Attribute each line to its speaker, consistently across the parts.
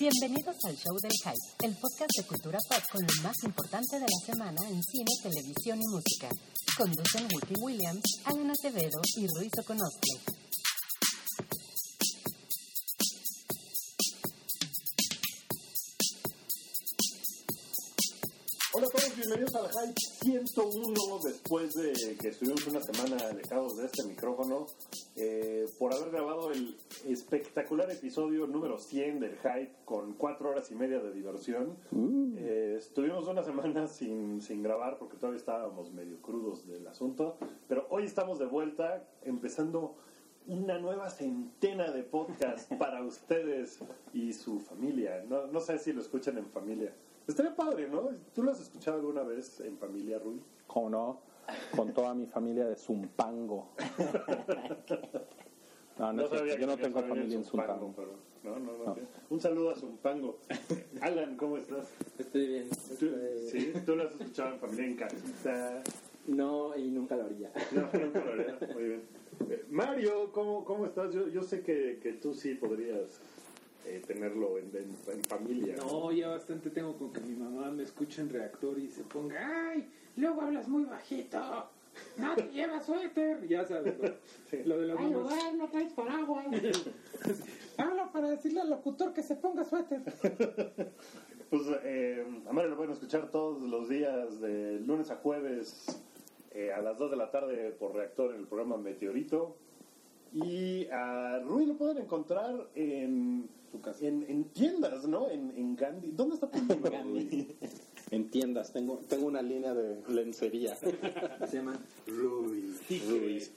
Speaker 1: Bienvenidos al Show del Hype, el podcast de cultura pop con lo más importante de la semana en cine, televisión y música. Conducen Wiki Williams, Alan Acevedo y Ruiz Oconostre.
Speaker 2: Hola a todos, bienvenidos al Hype 101 después de que estuvimos una semana alejados de este micrófono eh, por haber grabado el espectacular episodio número 100 del Hype con cuatro horas y media de diversión. Eh, estuvimos una semana sin, sin grabar porque todavía estábamos medio crudos del asunto, pero hoy estamos de vuelta empezando una nueva centena de podcasts para ustedes y su familia. No, no sé si lo escuchan en familia. Estaría padre, ¿no? ¿Tú lo has escuchado alguna vez en familia, Rui?
Speaker 3: ¿Cómo no? Con toda mi familia de Zumpango. No, no, cierto,
Speaker 2: sabía
Speaker 3: yo no tengo familia en Zumpango.
Speaker 2: pero- no, no, no,
Speaker 3: No.
Speaker 2: Un saludo a Zumpango. Alan, ¿cómo estás?
Speaker 4: Estoy bien.
Speaker 2: ¿Tú,
Speaker 4: Estoy-
Speaker 2: sí, tú lo has escuchado en familia en casita.
Speaker 4: No, y nunca lo haría.
Speaker 2: No, no, no, no, muy bien. Eh, Mario, ¿cómo, cómo estás? Yo, yo sé que, que tú sí podrías eh, tenerlo en, en- en familia.
Speaker 5: No, ya bastante tengo con que mi mamá me escuche en reactor y se ponga, ¡ay! Luego hablas muy bajito. No te llevas suéter. Ya sabes, ¿no? Lo de los
Speaker 6: Ay, lugar, no traes paraguas.
Speaker 5: Habla para decirle al locutor que se ponga suéter.
Speaker 2: Pues eh, a Mario lo pueden escuchar todos los días, de lunes a jueves, eh, a las 2 de la tarde por reactor en el programa Meteorito. Y a Rui lo pueden encontrar en, en, en tiendas, ¿no? En, en Gandhi. ¿Dónde está Rui?
Speaker 3: En tiendas, tengo, tengo una línea de lencería.
Speaker 4: Se llama
Speaker 3: Ruiz.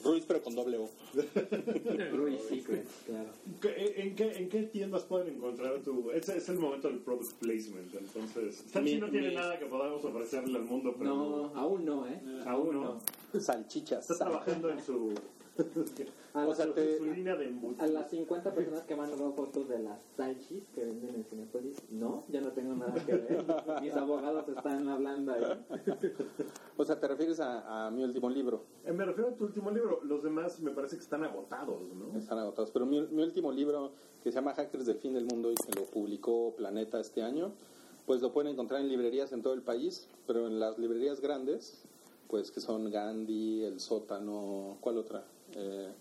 Speaker 3: Ruiz, pero con doble O.
Speaker 4: Ruiz Secret, claro.
Speaker 2: ¿Qué- ¿En qué, ¿En qué tiendas pueden encontrar tu...? Ese es el momento del product placement, entonces... Sanchi
Speaker 3: Mi-
Speaker 2: no tiene
Speaker 3: mi-
Speaker 2: nada que podamos ofrecerle al mundo, pero...
Speaker 4: No, aún no, ¿eh?
Speaker 2: Aún no.
Speaker 3: Salchichas.
Speaker 2: Está trabajando en su...
Speaker 4: A,
Speaker 3: O sea,
Speaker 4: las-
Speaker 3: te-
Speaker 2: su línea de embutidos.
Speaker 4: a las 50 personas que me han mandado fotos de las salchis que venden en Cinepolis, no, ya no tengo nada que ver. Mis abogados están hablando ahí.
Speaker 3: O sea, te refieres a, a mi último libro.
Speaker 2: Eh, Me refiero a tu último libro. Los demás me parece que están agotados, ¿no?
Speaker 3: Están agotados. Pero mi, mi último libro, que se llama Hackers del Fin del Mundo y que lo publicó Planeta este año, pues lo pueden encontrar en librerías en todo el país, pero en las librerías grandes, pues que son Gandhi, El Sótano, ¿cuál otra? Eh,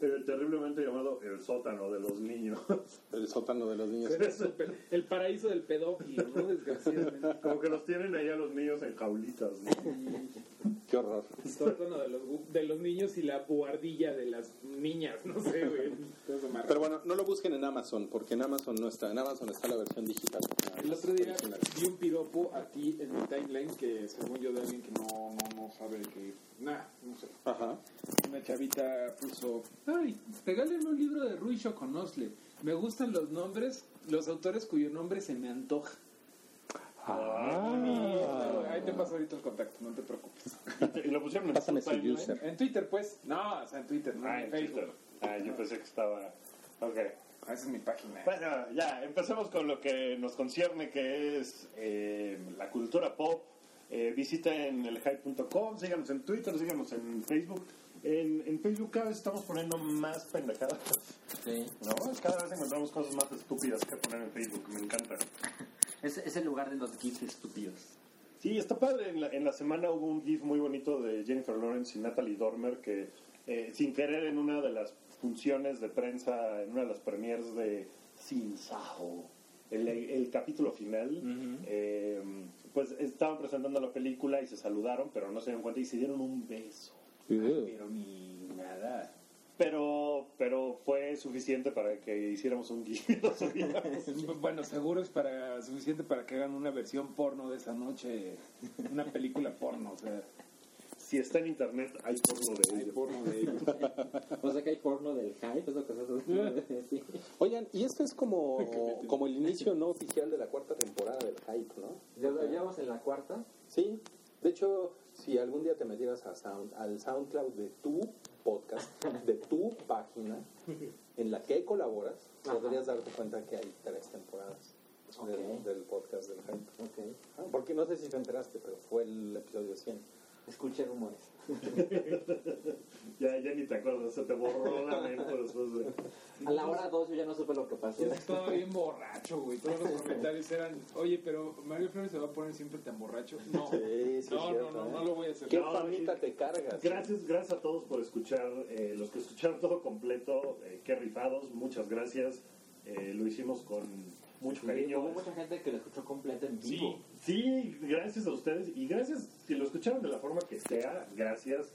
Speaker 2: El terriblemente llamado El sótano de los niños.
Speaker 3: el Sótano de los Niños.
Speaker 5: El paraíso del pedófilo, ¿no? Desgraciadamente.
Speaker 2: Como que los tienen ahí a los niños en jaulitas, ¿no?
Speaker 3: Qué horror.
Speaker 5: El sótano de los, de los niños y la buhardilla de las niñas, no sé, güey.
Speaker 3: Pero bueno, no lo busquen en Amazon, porque en Amazon no está. En Amazon está la versión digital.
Speaker 5: El otro día vi un piropo a ti en mi timeline que según yo de alguien que no, no, no sabe que... Nada, no sé.
Speaker 3: Ajá.
Speaker 5: Una chavita puso, ay, regálenme un libro de Rui Shoconosle. Me gustan los nombres, los autores cuyo nombre se me antoja.
Speaker 3: Ah.
Speaker 5: Ahí te paso ahorita el contacto, no te preocupes.
Speaker 2: Y lo pusieron en
Speaker 3: Pásame su user.
Speaker 5: En Twitter, pues. No, o sea, en Twitter, no
Speaker 2: Ah,
Speaker 5: en
Speaker 2: en
Speaker 5: Facebook.
Speaker 2: Twitter. Ah, yo pensé que estaba... Ok.
Speaker 5: Ah, Esa es mi página.
Speaker 2: Bueno, ya, empecemos con lo que nos concierne, que es eh, la cultura pop. Eh, visiten elhype.com, síganos en Twitter, síganos en Facebook. En, en Facebook cada vez estamos poniendo más pendejadas,
Speaker 4: Sí.
Speaker 2: ¿no? Cada vez encontramos cosas más estúpidas que poner en Facebook, me encanta.
Speaker 4: Es, es el lugar de los gifs estúpidos.
Speaker 2: Sí, está padre. En la, en la semana hubo un GIF muy bonito de Jennifer Lawrence y Natalie Dormer que, eh, sin querer, en una de las funciones de prensa, en una de las premiers de Sin Sajo, el, el capítulo final, eh, pues estaban presentando la película y se saludaron, pero no se dieron cuenta y se dieron un beso. Pero ni nada. Pero, pero fue suficiente para que hiciéramos un subiéramos.
Speaker 5: Bueno, seguro es para suficiente para que hagan una versión porno de esa noche, una película porno, o sea,
Speaker 2: Si está en internet, hay porno de
Speaker 5: hay
Speaker 2: ello.
Speaker 5: porno de ellos.
Speaker 4: O sea que hay porno del hype, es lo que se sí.
Speaker 3: Oigan, y este es como, como el inicio no oficial de la cuarta temporada del Hype, ¿no?
Speaker 4: Ya, ya vamos en la cuarta.
Speaker 3: Sí. De hecho, si algún día te metieras a Sound, al SoundCloud de tu podcast, de tu página, en la que colaboras,
Speaker 4: Ajá.
Speaker 3: podrías darte cuenta que hay tres temporadas del, podcast del Hype.
Speaker 4: Ok.
Speaker 3: Ah, porque no sé si te enteraste, pero fue el episodio 100.
Speaker 4: Escuché rumores.
Speaker 2: Ya, ya ni te acuerdas, se te borró la mente después de...
Speaker 4: A la hora 2 yo ya no supe lo que pasó.
Speaker 5: Yo estaba bien borracho, güey. Todos los comentarios eran, oye, pero Mario Flores se va a poner siempre tan borracho. No,
Speaker 3: Sí, sí,
Speaker 5: no, no,
Speaker 3: cierto,
Speaker 5: no,
Speaker 3: ¿eh?
Speaker 5: no lo voy a hacer.
Speaker 3: ¿Qué
Speaker 2: No,
Speaker 3: famita
Speaker 2: sí.
Speaker 3: te cargas?
Speaker 2: Gracias, gracias a todos por escuchar, eh, los que escucharon todo completo, eh, qué rifados, muchas gracias, Eh, lo hicimos con mucho
Speaker 4: Sí,
Speaker 2: cariño.
Speaker 4: hubo mucha gente que lo escuchó completo en
Speaker 2: Sí,
Speaker 4: vivo.
Speaker 2: sí, gracias a ustedes y gracias si lo escucharon de la forma que sea, gracias.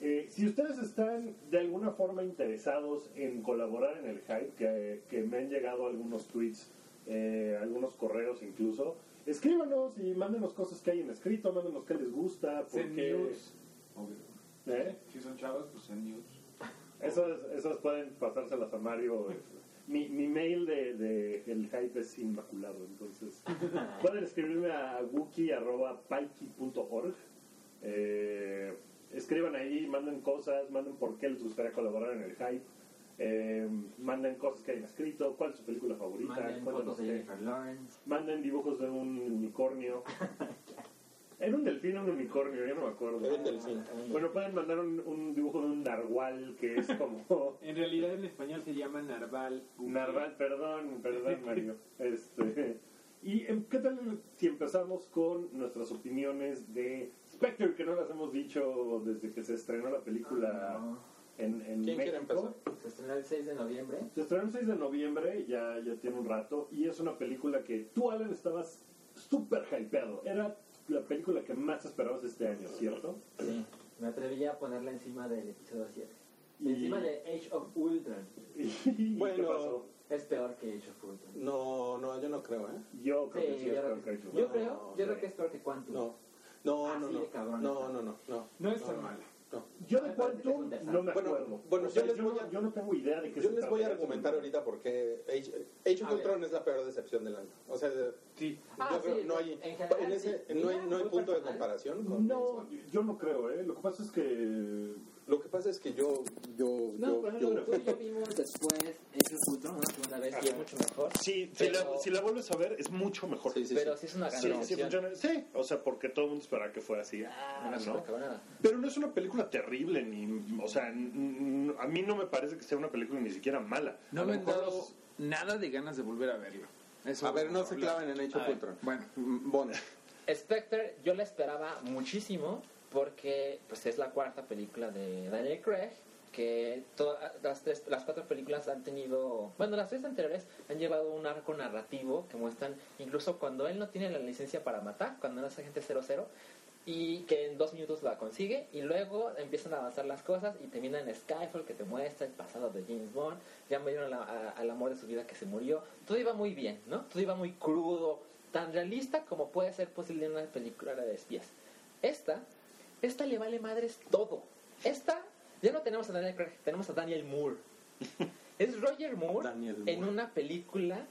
Speaker 2: Eh, si ustedes están de alguna forma interesados en colaborar en el hype, que, que me han llegado algunos tweets, eh, algunos correos incluso, escríbanos y mándenos cosas que hayan escrito, mándenos qué les gusta, porque...
Speaker 5: news. Obvio.
Speaker 2: ¿Eh?
Speaker 5: Si son chavas, pues send news.
Speaker 2: Esas, esas pueden pasárselas a Mario. Mi, mi mail de, de el hype es inmaculado, entonces pueden escribirme a wiki.paiki.org. Eh, escriban ahí, manden cosas, manden por qué les gustaría colaborar en el hype. Eh, manden cosas que hayan escrito, cuál es su película favorita,
Speaker 4: Manden fotos de Lawrence.
Speaker 2: manden dibujos de un unicornio. ¿Era un delfín o un unicornio? Yo no me acuerdo.
Speaker 3: Era un delfín.
Speaker 2: Bueno, pueden mandar un, un dibujo de un narwhal que es como
Speaker 5: En realidad en español se llama narval.
Speaker 2: Narval, perdón, perdón Mario. Este, ¿Y em, qué tal si empezamos con nuestras opiniones de Spectre, que no las hemos dicho desde que se estrenó la película
Speaker 4: No.
Speaker 2: en, en
Speaker 3: ¿Quién quiere
Speaker 2: México?
Speaker 3: empezar?
Speaker 4: Se estrenó el 6 de noviembre.
Speaker 2: Se estrenó el 6 de noviembre, ya, ya tiene un rato, y es una película que tú, Alan, estabas súper hypeado. Era la película que más esperabas este año, ¿cierto?
Speaker 4: Sí. Me atreví a ponerla encima del episodio 7.
Speaker 2: Y-
Speaker 4: Encima de Age of Ultron.
Speaker 2: ¿Y
Speaker 3: Bueno.
Speaker 4: Es peor que Age of Ultron.
Speaker 3: No, no, yo no creo, ¿eh?
Speaker 2: Yo creo que sí es
Speaker 4: yo,
Speaker 2: peor
Speaker 4: creo
Speaker 2: que
Speaker 4: que,
Speaker 2: Age of
Speaker 4: yo
Speaker 2: Ultron.
Speaker 4: creo,
Speaker 3: No,
Speaker 4: yo creo que es peor que Quantum.
Speaker 3: No. No, no,
Speaker 4: Así
Speaker 3: no. No, no, no, no.
Speaker 5: No
Speaker 4: me
Speaker 3: Bueno,
Speaker 2: acuerdo.
Speaker 3: bueno,
Speaker 2: O sea,
Speaker 3: yo les
Speaker 2: yo,
Speaker 3: voy
Speaker 2: no,
Speaker 3: a-
Speaker 2: yo no tengo idea de qué
Speaker 3: Yo
Speaker 2: se
Speaker 3: les voy a
Speaker 2: trata.
Speaker 3: argumentar ahorita porque Age, Age of. Ultron es la peor decepción del año. O sea, de-
Speaker 5: Sí.
Speaker 4: Ah,
Speaker 3: yo creo
Speaker 4: sí,
Speaker 3: que no hay,
Speaker 4: en general,
Speaker 3: en ese,
Speaker 4: sí.
Speaker 3: no hay, no hay punto de
Speaker 4: personal.
Speaker 3: comparación con
Speaker 2: No, yo no creo, ¿eh? Lo que pasa es que...
Speaker 3: Lo que pasa es que yo, yo,
Speaker 4: No,
Speaker 3: yo,
Speaker 4: por
Speaker 3: yo-
Speaker 4: ejemplo, tú y yo vimos después Ultron una segunda vez y es mucho mejor.
Speaker 2: Sí, si, la, si la vuelves a ver, es mucho mejor.
Speaker 3: Sí, sí,
Speaker 4: Pero sí es una gran
Speaker 2: Sí, sí,
Speaker 4: decepción.
Speaker 2: funciona. Sí, o sea, porque todo el mundo esperaba que fuera así. Ah, ¿no?
Speaker 4: cabronada.
Speaker 2: Pero no es una película terrible, ni... O sea, a mí no me parece que sea una película ni siquiera mala.
Speaker 5: No
Speaker 2: A
Speaker 5: me han dado
Speaker 2: los-
Speaker 5: nada de ganas de volver a verlo. Eso
Speaker 3: A ver, no se claven en Age
Speaker 4: A
Speaker 3: of
Speaker 4: ver.
Speaker 3: Ultron.
Speaker 5: Bueno,
Speaker 3: Bond.
Speaker 4: Spectre yo la esperaba muchísimo porque pues es la cuarta película de Daniel Craig que todas las tres, las cuatro películas han tenido, bueno, las tres anteriores han llevado un arco narrativo que muestran incluso cuando él no tiene la licencia para matar, cuando no es agente 00 y que en dos minutos la consigue y luego empiezan a avanzar las cosas y termina en Skyfall que te muestra el pasado de James Bond, ya me dieron al amor de su vida que se murió, todo iba muy bien, ¿no? Todo iba muy crudo, tan realista como puede ser posible en una película de espías. Esta, esta le vale madres todo. Esta, ya no tenemos a Daniel Craig, tenemos a Daniel Moore. Es Roger Moore
Speaker 3: Daniel
Speaker 4: en
Speaker 3: Moore.
Speaker 4: una película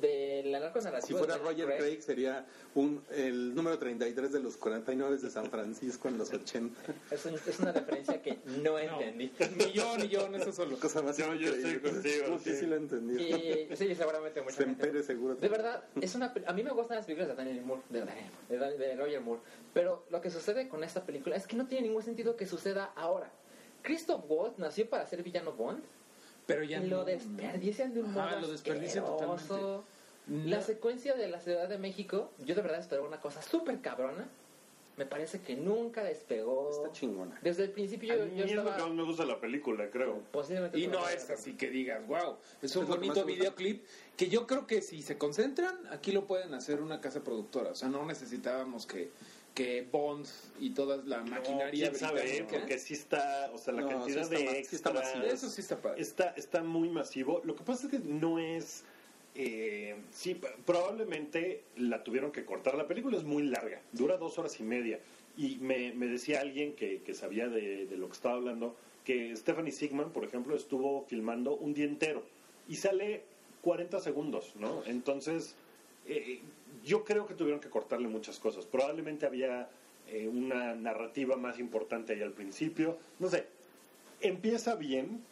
Speaker 4: de la narco
Speaker 3: Si fuera Roger Craig sería un, el número 33 de los 49 de San Francisco en los 80.
Speaker 4: Es, un- es una referencia que no entendí.
Speaker 5: ni yo, ni yo en eso solo.
Speaker 3: Cosa más
Speaker 2: Yo- yo estoy contigo,
Speaker 3: Sí, sí,
Speaker 2: sí.
Speaker 3: lo entendí.
Speaker 4: Y sí, seguramente mucha gente.
Speaker 3: Sempere seguro.
Speaker 4: De verdad, es una, a mí me gustan las películas de Daniel Moore, de, Daniel de, de Roger Moore, pero lo que sucede con esta película es que no tiene ningún sentido que suceda ahora. Christoph Waltz nació para ser villano Bond
Speaker 5: Pero ya
Speaker 4: lo
Speaker 5: no.
Speaker 4: desperdician de un modo
Speaker 5: Ajá, lo desperdician totalmente.
Speaker 4: La
Speaker 5: No.
Speaker 4: secuencia de la Ciudad de México, yo de verdad esperaba una cosa súper cabrona. Me parece que nunca despegó.
Speaker 3: Está chingona.
Speaker 4: Desde el principio yo, yo
Speaker 2: es lo que
Speaker 4: estaba
Speaker 2: más me gusta de la película, creo.
Speaker 4: posiblemente
Speaker 5: Y no es así que digas, wow, es un
Speaker 3: Es
Speaker 5: bonito videoclip que yo creo que si se concentran, aquí lo pueden hacer una casa productora. O sea, no necesitábamos que, que Bond y toda la maquinaria
Speaker 2: ¿Quién sabe? eh?
Speaker 5: británica-
Speaker 2: Porque sí está, o sea, la
Speaker 3: No, sí
Speaker 2: cantidad
Speaker 3: está
Speaker 2: de
Speaker 3: sí está
Speaker 2: extras
Speaker 3: masivo.
Speaker 5: Eso sí está padre.
Speaker 2: está, está muy masivo. Lo que pasa es que no es... eh, sí, probablemente la tuvieron que cortar. La película es muy larga, dura dos horas y media. Y me, me decía alguien que, que sabía de, de lo que estaba hablando, que Stephanie Sigman, por ejemplo, estuvo filmando un día entero y sale 40 segundos, ¿no? Entonces, eh, yo creo que tuvieron que cortarle muchas cosas. Probablemente había eh, una narrativa más importante ahí al principio. No sé, empieza bien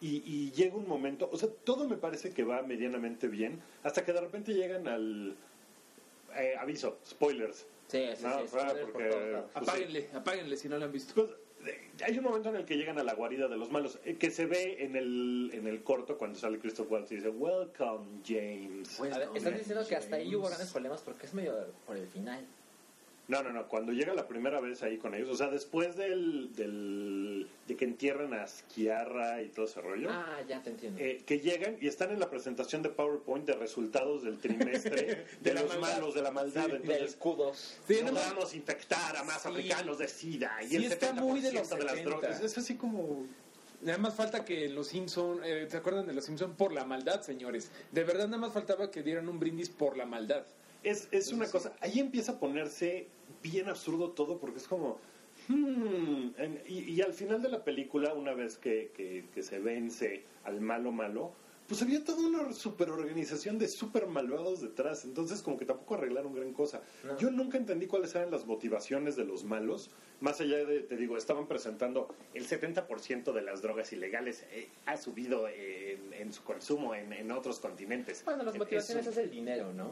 Speaker 2: y, y llega un momento, o sea, todo me parece que va medianamente bien, hasta que de repente llegan al... eh, aviso, spoilers.
Speaker 4: Sí, sí,
Speaker 2: No,
Speaker 4: sí.
Speaker 2: porque-. Pues
Speaker 5: apáguenle, apáguenle si no lo han visto.
Speaker 2: Pues, hay un momento en el que llegan a la guarida de los malos, eh, que se ve en el, en el corto cuando sale Christoph Waltz y dice, Welcome, James.
Speaker 4: Ver, estás diciendo que hasta ahí hubo grandes problemas porque es medio por el final.
Speaker 2: No, no, no, cuando llega la primera vez ahí con ellos, o sea, después del, del de que entierran a Skiarra y todo ese rollo,
Speaker 4: Ah, ya te entiendo.
Speaker 2: eh, que llegan y están en la presentación de PowerPoint de resultados del trimestre de,
Speaker 5: la
Speaker 2: los
Speaker 5: maldad.
Speaker 2: malos de la maldad.
Speaker 4: Del
Speaker 2: Entonces,
Speaker 4: Q2.
Speaker 5: Sí, no,
Speaker 2: logramos infectar a más
Speaker 5: Sí.
Speaker 2: africanos de SIDA y
Speaker 5: Sí,
Speaker 2: el
Speaker 5: está
Speaker 2: 70%
Speaker 5: muy de los
Speaker 2: de las
Speaker 5: 70.
Speaker 2: drogas. Es así como...
Speaker 5: Nada más falta que los Simpson, eh, ¿se acuerdan de los Simpson por la maldad, señores? De verdad nada más faltaba que dieran un brindis por la maldad.
Speaker 2: Es, es una cosa, ahí empieza a ponerse bien absurdo todo porque es como... hmm, en- y, y al final de la película, una vez que, que- que se vence al malo malo, pues había toda una superorganización de super malvados detrás, entonces como que tampoco arreglaron gran cosa.
Speaker 4: No.
Speaker 2: Yo nunca entendí cuáles eran las motivaciones de los malos, más allá de, te digo, estaban presentando el 70% de las drogas ilegales eh, ha subido en, en su consumo en, en otros continentes.
Speaker 4: Bueno, las motivaciones es el dinero, ¿no?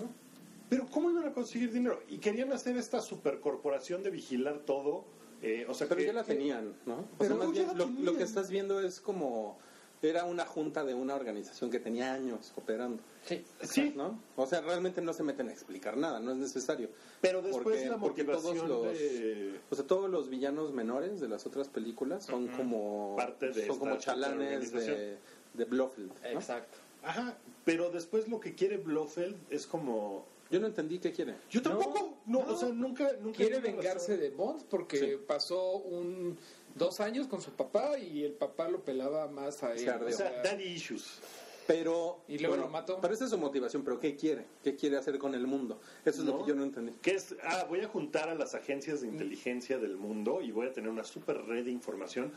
Speaker 2: Pero ¿cómo iban a conseguir dinero? Y querían hacer esta supercorporación de vigilar todo. eh, o sea,
Speaker 3: Pero
Speaker 2: que-
Speaker 3: ya la
Speaker 2: que-
Speaker 3: tenían, ¿no? O
Speaker 2: Pero
Speaker 3: sea, bien,
Speaker 2: la
Speaker 3: lo,
Speaker 2: tenían.
Speaker 3: lo que estás viendo es como era una junta de una organización que tenía años operando,
Speaker 4: Sí.
Speaker 2: Sí,
Speaker 3: ¿no? O sea, realmente no se meten a explicar nada, no es necesario.
Speaker 2: pero después
Speaker 3: Porque-
Speaker 2: la
Speaker 3: porque todos
Speaker 2: motivación
Speaker 3: los-
Speaker 2: de...
Speaker 3: O sea, todos los villanos menores de las otras películas son como
Speaker 2: Parte de
Speaker 3: son como chalanes de, de Blofeld, ¿no?
Speaker 4: Exacto.
Speaker 2: Ajá, pero después lo que quiere Blofeld es como...
Speaker 3: Yo no entendí qué quiere.
Speaker 2: Yo tampoco, no,
Speaker 5: no.
Speaker 2: o sea, nunca... nunca
Speaker 5: Quiere vengarse
Speaker 2: razón.
Speaker 5: de Bond porque
Speaker 2: Sí.
Speaker 5: pasó un dos años con su papá y el papá lo pelaba más a él.
Speaker 2: O sea, daddy issues.
Speaker 3: Pero
Speaker 5: Y luego lo mató.
Speaker 3: Pero esa es su motivación, pero ¿qué quiere? ¿Qué quiere hacer con el mundo? Eso es lo que yo no entendí.
Speaker 2: Que es, ah, voy a juntar a las agencias de inteligencia del mundo y voy a tener una super red de información.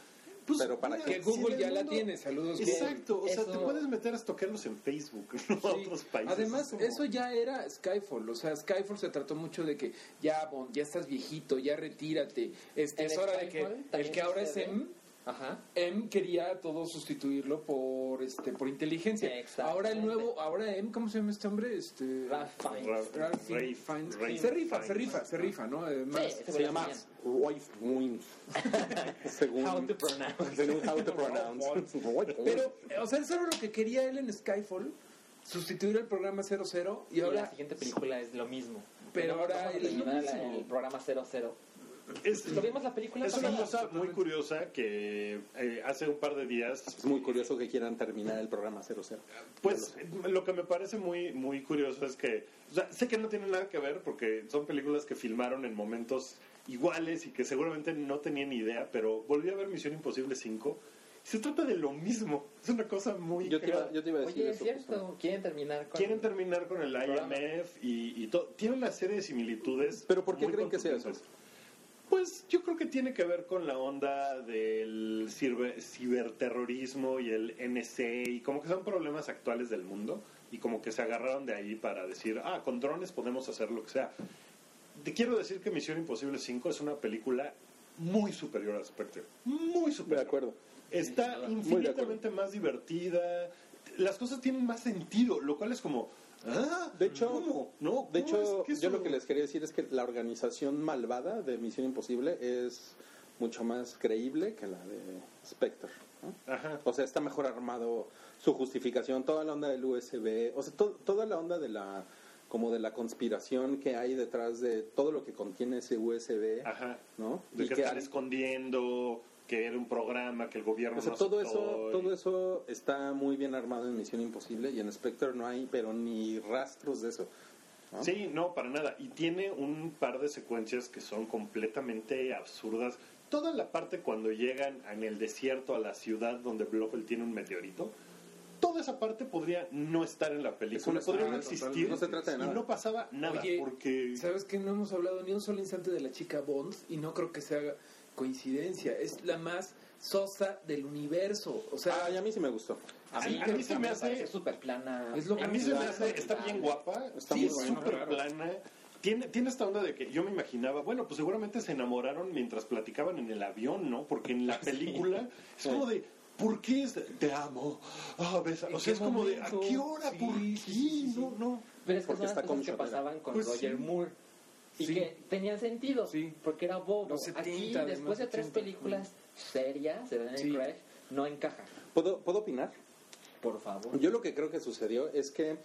Speaker 2: Pues,
Speaker 3: Pero ¿para?
Speaker 5: Que Google ya la tiene, saludos
Speaker 2: Exacto, o sea,
Speaker 4: Eso-
Speaker 2: te puedes meter a estoquearlos en Facebook, no a
Speaker 5: Sí.
Speaker 2: otros países.
Speaker 5: Además,
Speaker 2: como-
Speaker 5: eso ya era Skyfall. O sea, Skyfall se trató mucho de que ya, Bond, ya estás viejito, ya retírate. Este, es hora de que
Speaker 4: Skyfall
Speaker 5: el que ahora es. M,
Speaker 4: Ajá.
Speaker 5: M quería todo sustituirlo por este por inteligencia. Ahora el nuevo, ahora M, ¿cómo se llama este hombre? Este
Speaker 4: Ralph Fiennes.
Speaker 2: Ralph-
Speaker 5: Ralph Fiennes. Se rifa, se
Speaker 2: Fiennes.
Speaker 5: rifa, se rifa, ¿no? Además,
Speaker 4: Sí, ese
Speaker 3: Se llama. Wife Wins. según,
Speaker 4: How to pronounce.
Speaker 3: según how to pronounce.
Speaker 5: Pero, o sea, eso era lo que quería él en Skyfall, sustituir el programa 00 y
Speaker 4: Y
Speaker 5: ahora
Speaker 4: la siguiente película es lo mismo.
Speaker 5: Pero ahora
Speaker 4: vamos a
Speaker 5: mismo.
Speaker 4: el programa 00.
Speaker 2: Es,
Speaker 4: ¿Lo vimos la película?
Speaker 2: es una cosa muy curiosa que eh, hace un par de días
Speaker 3: es muy curioso que quieran terminar el programa 00.
Speaker 2: Pues lo que me parece muy muy curioso es que, o sea, sé que no tiene nada que ver porque son películas que filmaron en momentos iguales y que seguramente no tenían idea, pero volví a ver Misión Imposible 5 y se trata de lo mismo. Es una cosa muy...
Speaker 3: Yo te iba, yo te iba a decir
Speaker 4: Oye, es cierto. Quieren terminar con...
Speaker 2: Quieren terminar con el. IMF y, y todo. Tiene una serie de similitudes.
Speaker 3: ¿Pero por qué creen que sea eso?
Speaker 2: Pues yo creo que tiene que ver con la onda del ciber- ciberterrorismo y el NSA y como que son problemas actuales del mundo y como que se agarraron de ahí para decir, ah, con drones podemos hacer lo que sea. Te quiero decir que Misión Imposible 5 es una película muy superior a Spectre. Muy
Speaker 3: De
Speaker 2: superior.
Speaker 3: acuerdo.
Speaker 2: Está
Speaker 3: de
Speaker 2: infinitamente más divertida. Las cosas tienen más sentido, lo cual es como, ah,
Speaker 3: De hecho,
Speaker 2: ¿cómo? No,
Speaker 3: de
Speaker 2: ¿cómo
Speaker 3: hecho
Speaker 2: es que
Speaker 3: yo lo que les quería decir es que la organización malvada de Misión Imposible es mucho más creíble que la de Spectre. ¿no?
Speaker 2: Ajá.
Speaker 3: O sea, está mejor armado su justificación, toda la onda del USB, o sea, to- toda la onda de la como de la conspiración que hay detrás de todo lo que contiene ese USB,
Speaker 2: Ajá.
Speaker 3: ¿no?
Speaker 2: de
Speaker 3: Y
Speaker 2: que,
Speaker 3: que
Speaker 2: están escondiendo, que era un programa que el gobierno
Speaker 3: o sea,
Speaker 2: no
Speaker 3: todo eso,
Speaker 2: y-
Speaker 3: todo eso está muy bien armado en Misión Imposible y en Spectre no hay, pero ni rastros de eso. ¿no?
Speaker 2: Sí, no, para nada. Y tiene un par de secuencias que son completamente absurdas. Toda la parte cuando llegan en el desierto a la ciudad donde Blofeld tiene un meteorito, toda esa parte podría no estar en la película, podría no existir.
Speaker 3: no se trata de
Speaker 2: Y no pasaba nada,
Speaker 5: Oye,
Speaker 2: porque...
Speaker 5: ¿Sabes que no hemos hablado ni un solo instante de la chica Bond? Y no creo que sea coincidencia. Es la más sosa del universo. O sea,
Speaker 3: a mí sí me gustó.
Speaker 4: A
Speaker 2: Sí,
Speaker 4: mí,
Speaker 2: a mí se me hace-
Speaker 4: súper plana.
Speaker 5: Es lo que
Speaker 2: A mí se me hace, está bien guapa,
Speaker 3: Está
Speaker 2: sí,
Speaker 3: muy
Speaker 2: es
Speaker 3: bueno,
Speaker 2: súper
Speaker 5: claro.
Speaker 2: plana. Tiene, tiene esta onda de que yo me imaginaba, bueno, pues seguramente se enamoraron mientras platicaban en el avión, ¿no? Porque en la película es como de, ¿por qué es de, te amo? Ah.
Speaker 5: ¿En
Speaker 2: O sea, es como de, ¿a qué hora?
Speaker 5: Sí,
Speaker 2: ¿Por
Speaker 5: sí,
Speaker 2: qué?
Speaker 5: sí, sí, sí.
Speaker 2: No, no.
Speaker 4: Pero es que
Speaker 3: Porque
Speaker 4: son las
Speaker 3: está
Speaker 4: cosas que pasaban con
Speaker 2: Pues
Speaker 4: Roger
Speaker 2: sí.
Speaker 4: Moore. Y
Speaker 5: Sí.
Speaker 4: que tenían sentido,
Speaker 5: Sí.
Speaker 4: porque era bobo.
Speaker 5: Los 70,
Speaker 4: Aquí,
Speaker 5: además,
Speaker 4: después de tres
Speaker 5: 80.
Speaker 4: películas serias de Daniel
Speaker 5: Sí.
Speaker 4: No encaja.
Speaker 3: ¿Puedo, ¿Puedo opinar?
Speaker 4: Por favor.
Speaker 3: Yo lo que creo que sucedió es que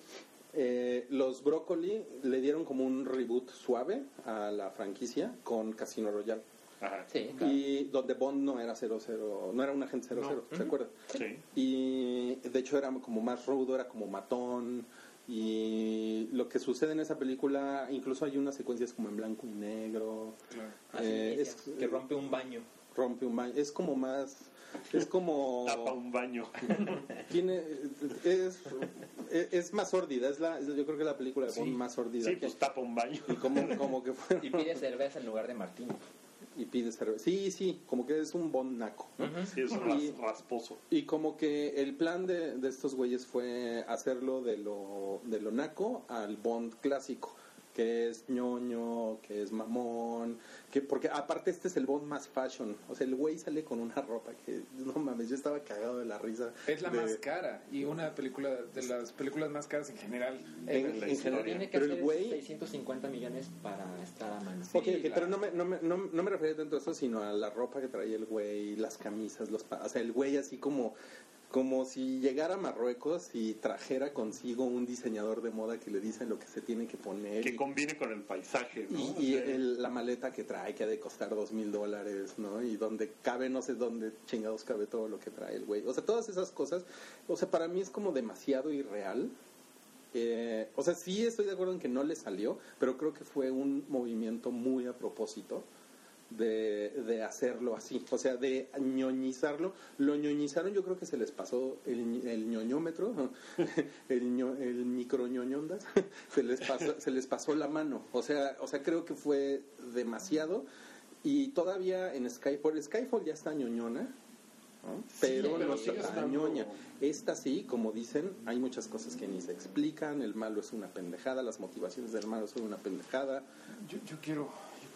Speaker 3: eh, los Brócoli le dieron como un reboot suave a la franquicia con Casino Royale.
Speaker 2: Ajá.
Speaker 4: Sí, claro.
Speaker 3: Y donde Bond no era 00, no era un agente 00, ¿se acuerdan?
Speaker 2: Sí.
Speaker 3: Y de hecho era como más rudo, era como matón. Y lo que sucede en esa película, incluso hay unas secuencias como en blanco y negro.
Speaker 5: Claro.
Speaker 3: Eh, es-
Speaker 4: que rompe un baño.
Speaker 3: Rompe un baño. Es como más. Es como.
Speaker 2: Tapa un baño.
Speaker 3: Tiene, es, es más sórdida. Es la, yo creo que es la película de
Speaker 5: Sí.
Speaker 3: más sórdida.
Speaker 2: Sí,
Speaker 3: que-
Speaker 2: pues tapa un baño.
Speaker 3: y como, como que fue.
Speaker 4: Y pide cerveza en lugar de martini.
Speaker 3: Y pide cerveza. Sí, sí, como que es un Bond naco. ¿no?
Speaker 2: Sí, es
Speaker 3: Y-
Speaker 2: rasposo.
Speaker 3: Y como que el plan de, de estos güeyes fue hacerlo de lo, de lo naco al Bond clásico, que es ñoño, que es mamón, que porque aparte este es el Bond más fashion, o sea, el güey sale con una ropa que, no mames, yo estaba cagado de la risa.
Speaker 5: Es la
Speaker 3: de-
Speaker 5: más cara y una película de las películas más caras en general.
Speaker 3: En,
Speaker 2: en
Speaker 3: general,
Speaker 4: Tiene que
Speaker 3: pero el
Speaker 4: hacer
Speaker 3: güey...
Speaker 4: 650 millones para estar a mano.
Speaker 3: Ok,
Speaker 5: Sí,
Speaker 3: ok,
Speaker 5: la-
Speaker 3: pero no me, no, me, no, no me refería tanto a eso, sino a la ropa que traía el güey, las camisas, los pa- o sea, el güey así como, como si llegara a Marruecos y trajera consigo un diseñador de moda que le dice lo que se tiene que poner.
Speaker 2: Que
Speaker 3: y-
Speaker 2: combine con el paisaje, ¿no?
Speaker 3: y, el- la maleta que trae que ha de costar dos mil dólares, ¿no? Y donde cabe, no sé dónde chingados cabe todo lo que trae el güey. O sea, todas esas cosas, o sea, para mí es como demasiado irreal. Eh, o sea, sí estoy de acuerdo en que no le salió, pero creo que fue un movimiento muy a propósito de, de hacerlo así, o sea, de ñoñizarlo. Lo ñoñizaron, yo creo que se les pasó el, el ñoñómetro, el, ño- el microñoñondas, se les pasó, se les pasó la mano. O sea, o sea, creo que fue demasiado. Y todavía en Skyfall, Skyfall ya está ñoñona, ¿no? pero,
Speaker 2: pero
Speaker 3: no está
Speaker 2: estando-
Speaker 3: ñoña. Esta sí, como dicen, hay muchas cosas que ni se explican, el malo es una pendejada, las motivaciones del malo son una pendejada.
Speaker 5: Yo, yo quiero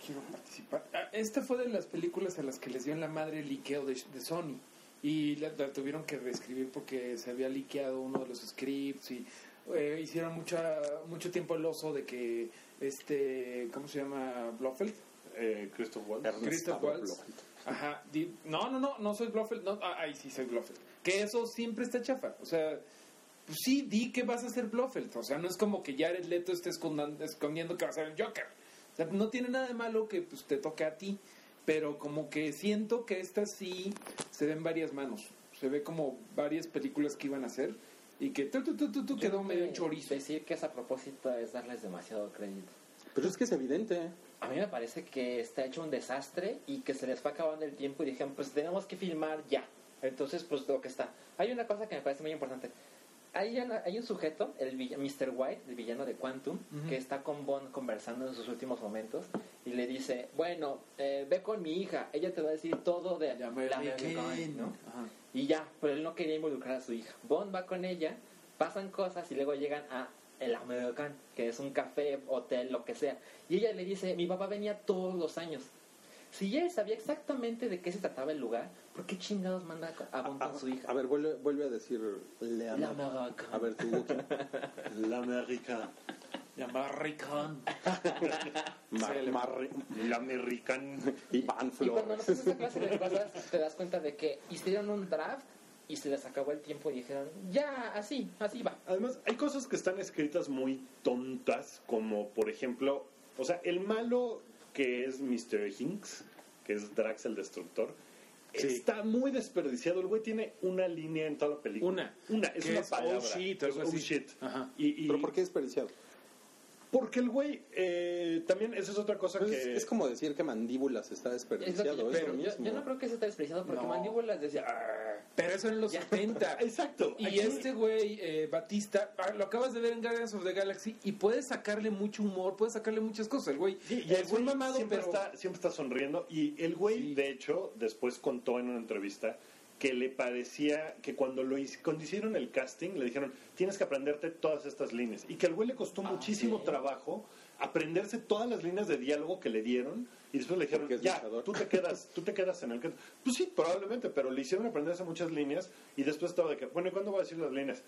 Speaker 5: quiero participar. Esta fue de las películas a las que les dio en la madre el liqueo de, de Sony. Y la, la tuvieron que reescribir porque se había liqueado uno de los scripts y eh, hicieron mucha, mucho tiempo el oso de que este, ¿cómo se llama? Blofeld.
Speaker 2: eh, Christoph Waltz.
Speaker 5: Christoph Waltz.
Speaker 3: Blofeld.
Speaker 5: Ajá. di- no, no, no, no soy Blofeld. No, ah, ahí sí soy Blofeld. Que eso siempre está chafa. O sea, pues sí, di que vas a ser Blofeld. O sea, no es como que Jared Leto esté escondan- escondiendo que va a ser el Joker. O sea, no tiene nada de malo que pues, te toque a ti. Pero como que siento que esta sí se ve en varias manos. Se ve como varias películas que iban a hacer y que tu, tu, tu, tu, quedó medio chorizo.
Speaker 4: Decir que es a propósito es darles demasiado crédito.
Speaker 3: Pero es que es evidente.
Speaker 4: A mí me parece que está hecho un desastre y que se les fue acabando el tiempo y dijeron, pues tenemos que filmar ya. Entonces, pues lo que está. Hay una cosa que me parece muy importante. Hay, hay un sujeto, el vill- Mr. White, el villano de Quantum,
Speaker 5: Ujú.
Speaker 4: que está con Bond conversando en sus últimos momentos y le dice, bueno, eh, ve con mi hija, ella te va a decir todo de la Mary
Speaker 5: que-
Speaker 4: Jane", ¿no?
Speaker 5: Ajá.
Speaker 4: Y ya, pero él no quería involucrar a su hija. Bond va con ella, pasan cosas y luego llegan a el American, que es un café, hotel, lo que sea. Y ella le dice, mi papá venía todos los años. Si él sabía exactamente de qué se trataba el lugar, ¿por qué chingados manda a Bond con su hija?
Speaker 3: A ver, vuelve, vuelve a decir Le
Speaker 4: La American.
Speaker 3: A ver, tú.
Speaker 2: La
Speaker 5: Sí, le-
Speaker 3: Mar-
Speaker 2: La American.
Speaker 3: Iván
Speaker 4: Y cuando no
Speaker 3: Flores.
Speaker 4: pasa esa clase de cosas, te das cuenta de que hicieron un draft y se les acabó el tiempo y dijeron, ya, así, así va.
Speaker 2: Además, hay cosas que están escritas muy tontas, como por ejemplo, o sea, el malo que es Mr. Hinks, que es Drax el Destructor,
Speaker 5: Sí.
Speaker 2: está muy desperdiciado. El güey tiene una línea en toda la película.
Speaker 5: Una.
Speaker 2: Una, es una
Speaker 5: es,
Speaker 2: palabra.
Speaker 5: "Oh, shit",
Speaker 2: Es,
Speaker 5: algo
Speaker 2: "Oh,
Speaker 5: así.
Speaker 2: shit".
Speaker 5: Ajá.
Speaker 2: Y, y-
Speaker 3: ¿Pero por qué desperdiciado?
Speaker 2: Porque el güey, eh, también, esa es otra cosa
Speaker 3: Pues
Speaker 2: que...
Speaker 3: es, es como decir que mandíbulas está
Speaker 4: Es lo que
Speaker 3: desperdiciado,
Speaker 4: yo,
Speaker 3: es lo
Speaker 4: yo,
Speaker 3: mismo.
Speaker 4: yo no creo que se está despreciado porque
Speaker 5: No.
Speaker 4: Mandíbulas decía, "Arr".
Speaker 5: Pero eso en los
Speaker 4: Ya.
Speaker 5: 70.
Speaker 2: Exacto.
Speaker 5: Y
Speaker 2: Aquí-
Speaker 5: este güey, eh, Batista, ah, lo acabas de ver en Guardians of the Galaxy y puedes sacarle mucho humor, puedes sacarle muchas cosas. El güey
Speaker 2: Sí, y el
Speaker 5: es
Speaker 2: güey
Speaker 5: un mamado,
Speaker 2: siempre,
Speaker 5: pero...
Speaker 2: está, siempre está sonriendo. Y el güey,
Speaker 5: Sí.
Speaker 2: de hecho, después contó en una entrevista que le parecía que cuando lo cuando hicieron el casting le dijeron tienes que aprenderte todas estas líneas y que al güey le costó
Speaker 4: Ah,
Speaker 2: muchísimo
Speaker 4: sí.
Speaker 2: trabajo aprenderse todas las líneas de diálogo que le dieron y después le dijeron ya
Speaker 3: luchador".
Speaker 2: tú te quedas tú te quedas en el que pues sí probablemente pero le hicieron aprenderse muchas líneas y después estaba de que bueno ¿y cuándo voy a decir las líneas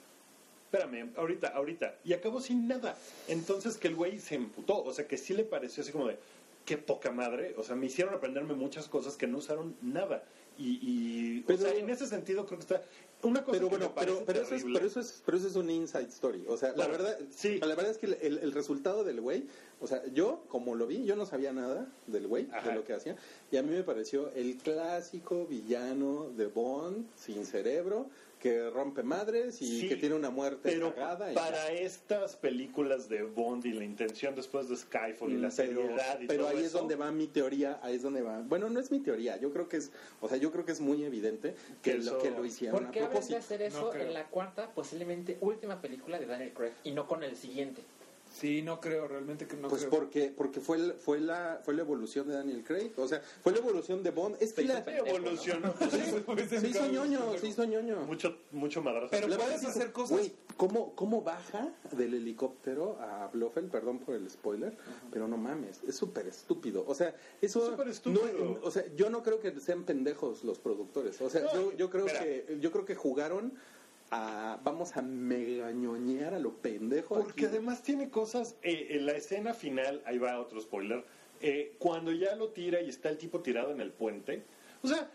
Speaker 2: espérame, ahorita, ahorita. Y acabó sin nada. Entonces que el güey se emputó. O sea, que sí le pareció así como de, qué poca madre. O sea, me hicieron aprenderme muchas cosas que no usaron nada. Y, y
Speaker 3: Pero-
Speaker 2: o sea, en ese sentido creo que está... Una cosa
Speaker 3: Pero
Speaker 2: que
Speaker 3: bueno, pero, pero, eso es, pero, eso es, pero eso es un inside story. O sea,
Speaker 2: Bueno,
Speaker 3: la verdad,
Speaker 2: sí.
Speaker 3: la verdad es que el, el resultado del güey, o sea, yo como lo vi, yo no sabía nada del güey, de lo que hacía, y a mí me pareció el clásico villano de Bond, sin cerebro, que rompe madres y
Speaker 2: Sí,
Speaker 3: que tiene una muerte
Speaker 2: Pero
Speaker 3: cagada. y
Speaker 2: para estas películas de Bond y la intención después de Skyfall y la
Speaker 3: Mm, pero,
Speaker 2: seriedad y
Speaker 3: pero
Speaker 2: todo
Speaker 3: ahí es donde va mi teoría, ahí es donde va. Bueno, no es mi teoría, yo creo que es, o sea, yo creo que es muy evidente que,
Speaker 2: Que eso-
Speaker 3: lo, que lo hicieron
Speaker 4: ¿Por qué
Speaker 3: a
Speaker 4: de hacer eso
Speaker 5: No
Speaker 4: en la cuarta, posiblemente última película de Daniel Craig y no con el siguiente?
Speaker 5: Sí, no creo, realmente que no
Speaker 3: Pues
Speaker 5: creo.
Speaker 3: porque porque fue el- fue la fue la evolución de Daniel Craig, o sea, fue la evolución de Bond. Es que la,
Speaker 2: evolucionó.
Speaker 3: se hizo ñoño, se hizo ñoño.
Speaker 2: mucho, mucho madrazo.
Speaker 5: Pero puedes
Speaker 3: es
Speaker 5: hacer cosas-
Speaker 3: güey, ¿cómo, ¿cómo baja del helicóptero a Blofeld? Perdón por el spoiler, pero no mames, es súper estúpido. O sea, eso...
Speaker 2: Súper estúpido.
Speaker 3: no- o sea, yo no creo que sean pendejos los productores. O sea,
Speaker 2: No,
Speaker 3: yo, yo creo
Speaker 2: espera.
Speaker 3: que yo creo que jugaron a... Vamos a megañoñear a lo pendejo.
Speaker 2: Porque
Speaker 3: aquí.
Speaker 2: además tiene cosas, eh, en la escena final, ahí va otro spoiler, eh, cuando ya lo tira y está el tipo tirado en el puente, o sea,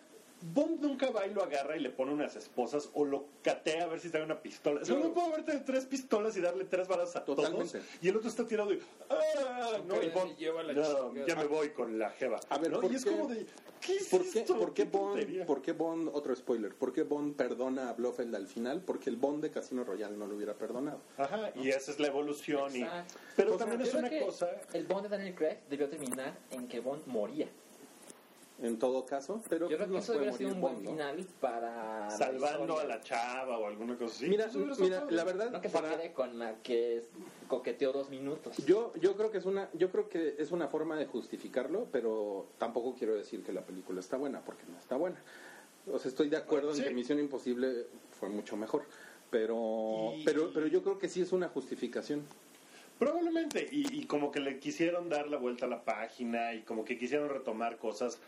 Speaker 2: Bond nunca va y lo agarra y le pone unas esposas o lo catea a ver si trae una pistola. O sea,
Speaker 5: Yo-
Speaker 2: no puedo verte tres pistolas y darle tres balas a
Speaker 3: Totalmente.
Speaker 2: todos. Y el otro está tirado y... ¡Ah! No, y Bond,
Speaker 5: lleva la
Speaker 2: no, ya me voy con la jeva.
Speaker 3: A ver,
Speaker 2: ¿no?
Speaker 3: ¿por
Speaker 2: Y es
Speaker 3: qué-
Speaker 2: como de... ¿Qué es
Speaker 3: ¿Por qué,
Speaker 2: esto?
Speaker 3: por qué Bond, por qué Bond, otro spoiler, por qué Bond perdona a Blofeld al final? Porque el Bond de Casino Royale no lo hubiera perdonado.
Speaker 2: Ajá, y esa es la evolución. Y, pero
Speaker 3: O sea,
Speaker 2: también es una cosa...
Speaker 4: El Bond de Daniel Craig debió terminar en que Bond moría.
Speaker 3: En todo caso, pero
Speaker 4: Yo creo que eso hubiera sido un buen final para.
Speaker 2: Salvando a la chava o alguna cosa así.
Speaker 3: Mira, la verdad,
Speaker 4: No que se
Speaker 3: para-
Speaker 4: quede con la que coqueteó dos minutos.
Speaker 3: yo, yo creo que es una, yo creo que es una forma de justificarlo, pero tampoco quiero decir que la película está buena, porque no está buena. O sea, estoy de acuerdo
Speaker 2: Sí.
Speaker 3: en que Misión Imposible fue mucho mejor, pero,
Speaker 2: Y-
Speaker 3: pero, pero yo creo que sí es una justificación.
Speaker 2: Probablemente, y, y como que le quisieron dar la vuelta a la página y como que quisieron retomar cosas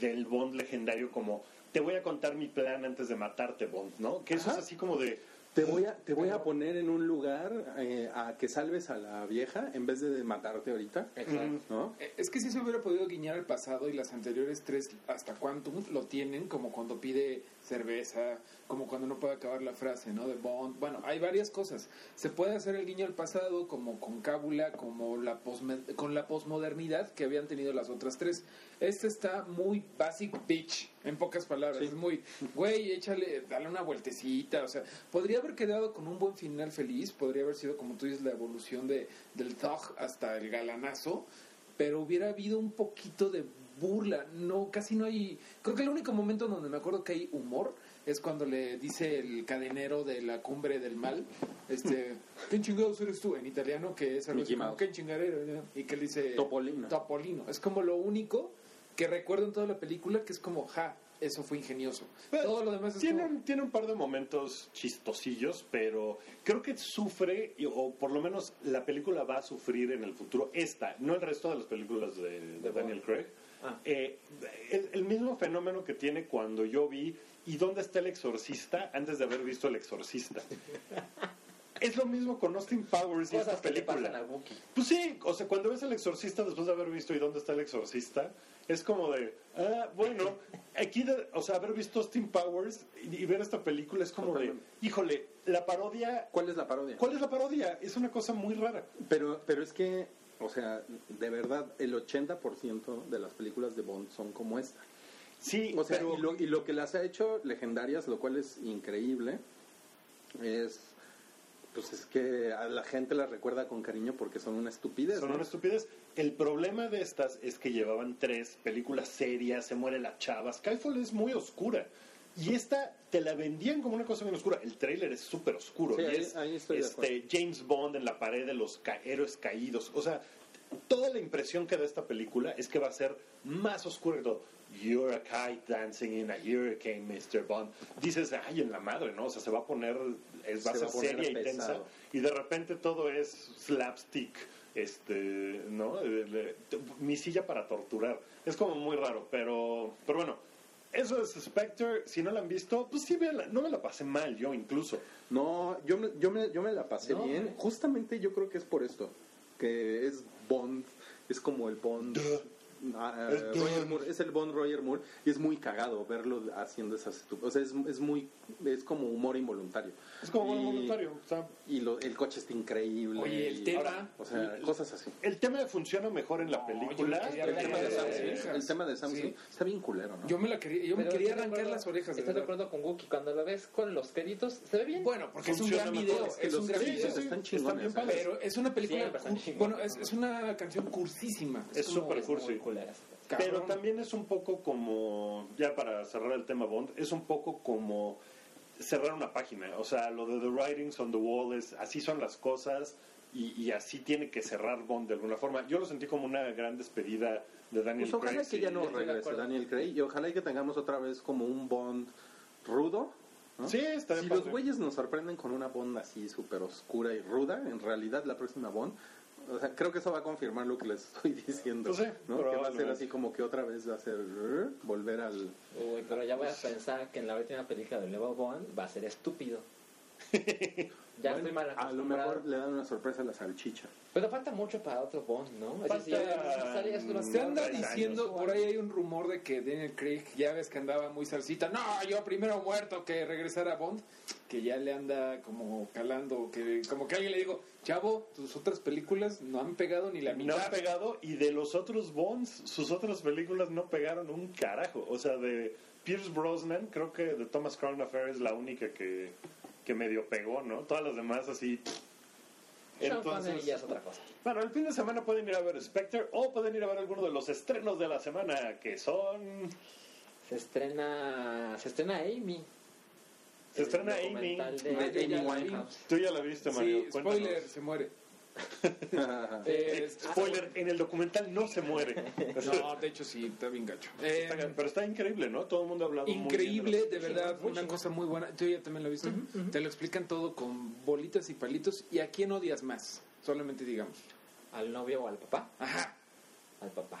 Speaker 2: del Bond legendario como te voy a contar mi plan antes de matarte Bond, ¿no? Que eso
Speaker 3: Ajá.
Speaker 2: es así como de...
Speaker 3: Te voy a, te voy a poner en un lugar eh, a que salves a la vieja en vez de matarte ahorita,
Speaker 4: Exacto.
Speaker 3: ¿no?
Speaker 5: Eh, Es que si se hubiera podido guiñar al pasado y las anteriores tres hasta Quantum lo tienen como cuando pide cerveza, como cuando no puede acabar la frase, ¿no? De Bond. Bueno, hay varias cosas. Se puede hacer el guiño al pasado como con Cábula, como la posme- con la posmodernidad que habían tenido las otras tres. Este está muy basic bitch, en pocas palabras.
Speaker 3: Sí.
Speaker 5: Es muy, güey, échale, dale una vueltecita. O sea, podría haber quedado con un buen final feliz, podría haber sido, como tú dices, la evolución de, del thug hasta el galanazo, pero hubiera habido un poquito de burla. No, casi no hay. Creo que el único momento donde me acuerdo que hay humor es cuando le dice el cadenero de la cumbre del mal, este, ¿quién chingados eres tú? En italiano, que es algo así como. ¿qué chingadero? Y que le dice
Speaker 3: Topolino.
Speaker 5: Topolino. Es como lo único que recuerdo en toda la película que es como, ja, eso fue ingenioso.
Speaker 2: Pero
Speaker 5: Todo lo demás es
Speaker 2: tiene,
Speaker 5: como,
Speaker 2: tiene un par de momentos chistosillos, pero creo que sufre, o por lo menos la película va a sufrir en el futuro, esta, no el resto de las películas de, de
Speaker 4: De
Speaker 2: Daniel. Craig.
Speaker 4: Ah.
Speaker 2: Eh, el, el mismo fenómeno que tiene cuando yo vi ¿Y dónde está el exorcista? antes de haber visto el exorcista. es lo mismo con Austin Powers y esta
Speaker 4: Cosas que le
Speaker 2: película.
Speaker 4: pasan Wookiee.
Speaker 2: Pues sí, o sea, cuando ves el exorcista después de haber visto ¿Y dónde está el exorcista? Es como de, ah, bueno, aquí, de- o sea, haber visto Austin Powers y, y ver esta película es como de, híjole, la parodia,
Speaker 3: ¿Cuál es la parodia?
Speaker 2: ¿cuál es la parodia? Es una cosa muy rara.
Speaker 3: Pero, pero es que, o sea, de verdad, el 80% de las películas de Bond son como esta.
Speaker 2: Sí,
Speaker 3: O sea,
Speaker 2: pero
Speaker 3: y, lo, y lo que las ha hecho legendarias, lo cual es increíble, es pues es que a la gente las recuerda con cariño porque son una estupidez.
Speaker 2: son
Speaker 3: ¿no?
Speaker 2: una estupidez. El problema de estas es que llevaban tres películas serias, se muere la chava. Skyfall es muy oscura. Y esta te la vendían como una cosa bien oscura. El tráiler es súper oscuro.
Speaker 3: Sí,
Speaker 2: y
Speaker 3: ahí-
Speaker 2: es
Speaker 3: ahí
Speaker 2: este, James Bond en la pared de los ca- héroes caídos. O sea, toda la impresión que da esta película es que va a ser más oscura que todo. You're a kite dancing in a hurricane, Mr. Bond. Dices, ay, en la madre, ¿no? O sea, se va a poner, es, va a ser seria y tensa. Y de repente todo es slapstick, este, ¿no? Eh, Mi silla para torturar. Es como muy raro, pero, pero bueno. eso es Spectre. Si no la han visto, pues sí, véanla. no me la pasé mal yo incluso.
Speaker 3: No, yo me, yo me, yo me la pasé
Speaker 4: No,
Speaker 3: bien. Justamente yo creo que es por esto. Que es Bond, es como el Bond.
Speaker 2: Es
Speaker 3: Roger Moore, es el Bond Roger Moore y es muy cagado verlo haciendo esas o sea es, es muy es como humor involuntario
Speaker 2: Es como
Speaker 3: Y-
Speaker 2: un voluntario. o sea,
Speaker 3: y lo- el coche está increíble
Speaker 5: Oye, el
Speaker 3: y-
Speaker 5: tema-
Speaker 3: o sea cosas así
Speaker 2: el tema funciona mejor en la
Speaker 5: No,
Speaker 2: película.
Speaker 5: ver
Speaker 3: el tema de Samsung, el tema de Samsung
Speaker 5: sí.
Speaker 3: está bien culero ¿no?
Speaker 5: Yo me la quería, yo me quería arrancar
Speaker 4: acuerdo-
Speaker 5: las orejas. de
Speaker 4: Estoy de acuerdo con Wookie. Cuando lo ves con los créditos, se ve bien.
Speaker 5: Bueno, porque es un
Speaker 2: Funciona
Speaker 5: gran
Speaker 2: mejor,
Speaker 5: video,
Speaker 2: es que
Speaker 5: un gran video.
Speaker 3: están
Speaker 2: Están
Speaker 3: chingones
Speaker 2: bien
Speaker 3: ¿eh?
Speaker 2: padres.
Speaker 5: Pero es una película,
Speaker 4: están
Speaker 5: bueno, es, es una canción cursísima.
Speaker 2: Es súper cursi.
Speaker 4: Culeras.
Speaker 5: cabrón.
Speaker 2: Pero también es un poco como, ya para cerrar el tema Bond, es un poco como cerrar una página. O sea, lo de The Writings on the Wall es, así son las cosas y, y así tiene que cerrar Bond de alguna forma. Yo lo sentí como una gran despedida de Daniel
Speaker 3: Pues ojalá
Speaker 2: Craig.
Speaker 3: que ya no regrese. Daniel Craig y ojalá que tengamos otra vez como un Bond rudo ¿no?
Speaker 2: Sí, estaría
Speaker 3: Si los güeyes nos sorprenden con una Bond así súper oscura y ruda, en realidad la próxima Bond, o sea, creo que eso va a confirmar lo que les estoy diciendo.
Speaker 2: Pues sí,
Speaker 3: ¿no? Que va a ser así como que otra vez va a ser "Eh", volver al...
Speaker 4: Uy, pero ya voy a pensar que en la última película de nuevo Bond va a ser estúpido. ya
Speaker 3: Bueno,
Speaker 4: estoy mal
Speaker 3: a lo mejor le dan una sorpresa a la salchicha.
Speaker 4: Pero falta mucho para otro Bond, ¿no? Es
Speaker 2: Falta,
Speaker 4: si
Speaker 2: mm,
Speaker 5: Se anda
Speaker 2: Tres
Speaker 5: diciendo,
Speaker 2: años.
Speaker 5: por ahí hay un rumor de que Daniel Craig, ya ves que andaba muy salsita, no, yo primero muerto que regresar a Bond, que ya le anda como calando, que como que alguien le digo, chavo, tus otras películas no han pegado ni la
Speaker 2: No
Speaker 5: mitad.
Speaker 2: han pegado y de los otros Bonds, sus otras películas no pegaron un carajo. O sea, de Pierce Brosnan, creo que de Thomas Crown Affair es la única que, que medio pegó, ¿no? Todas las demás así... Entonces,
Speaker 4: ya es otra cosa.
Speaker 2: bueno, el fin de semana pueden ir a ver Spectre o pueden ir a ver alguno de los estrenos de la semana, que son...
Speaker 4: Se estrena, se estrena Amy.
Speaker 2: Se estrena Amy.
Speaker 5: De
Speaker 4: de
Speaker 5: Amy Winehouse.
Speaker 2: Tú ya la viste, Mario.
Speaker 5: Sí,
Speaker 2: Cuéntanos.
Speaker 5: spoiler, se muere.
Speaker 2: Eh, spoiler, en el documental no se muere.
Speaker 5: no, de hecho sí, está bien gacho. Eh,
Speaker 2: Está- Pero está increíble, ¿no? Todo el mundo ha hablado muy bien
Speaker 5: Increíble, de verdad, una cosa muy buena. ¿Tú ya también lo viste? Te lo explican todo con bolitas y palitos. ¿Y a quién odias más? Solamente digamos.
Speaker 4: ¿Al novio o al papá?
Speaker 5: Ajá.
Speaker 4: Al papá.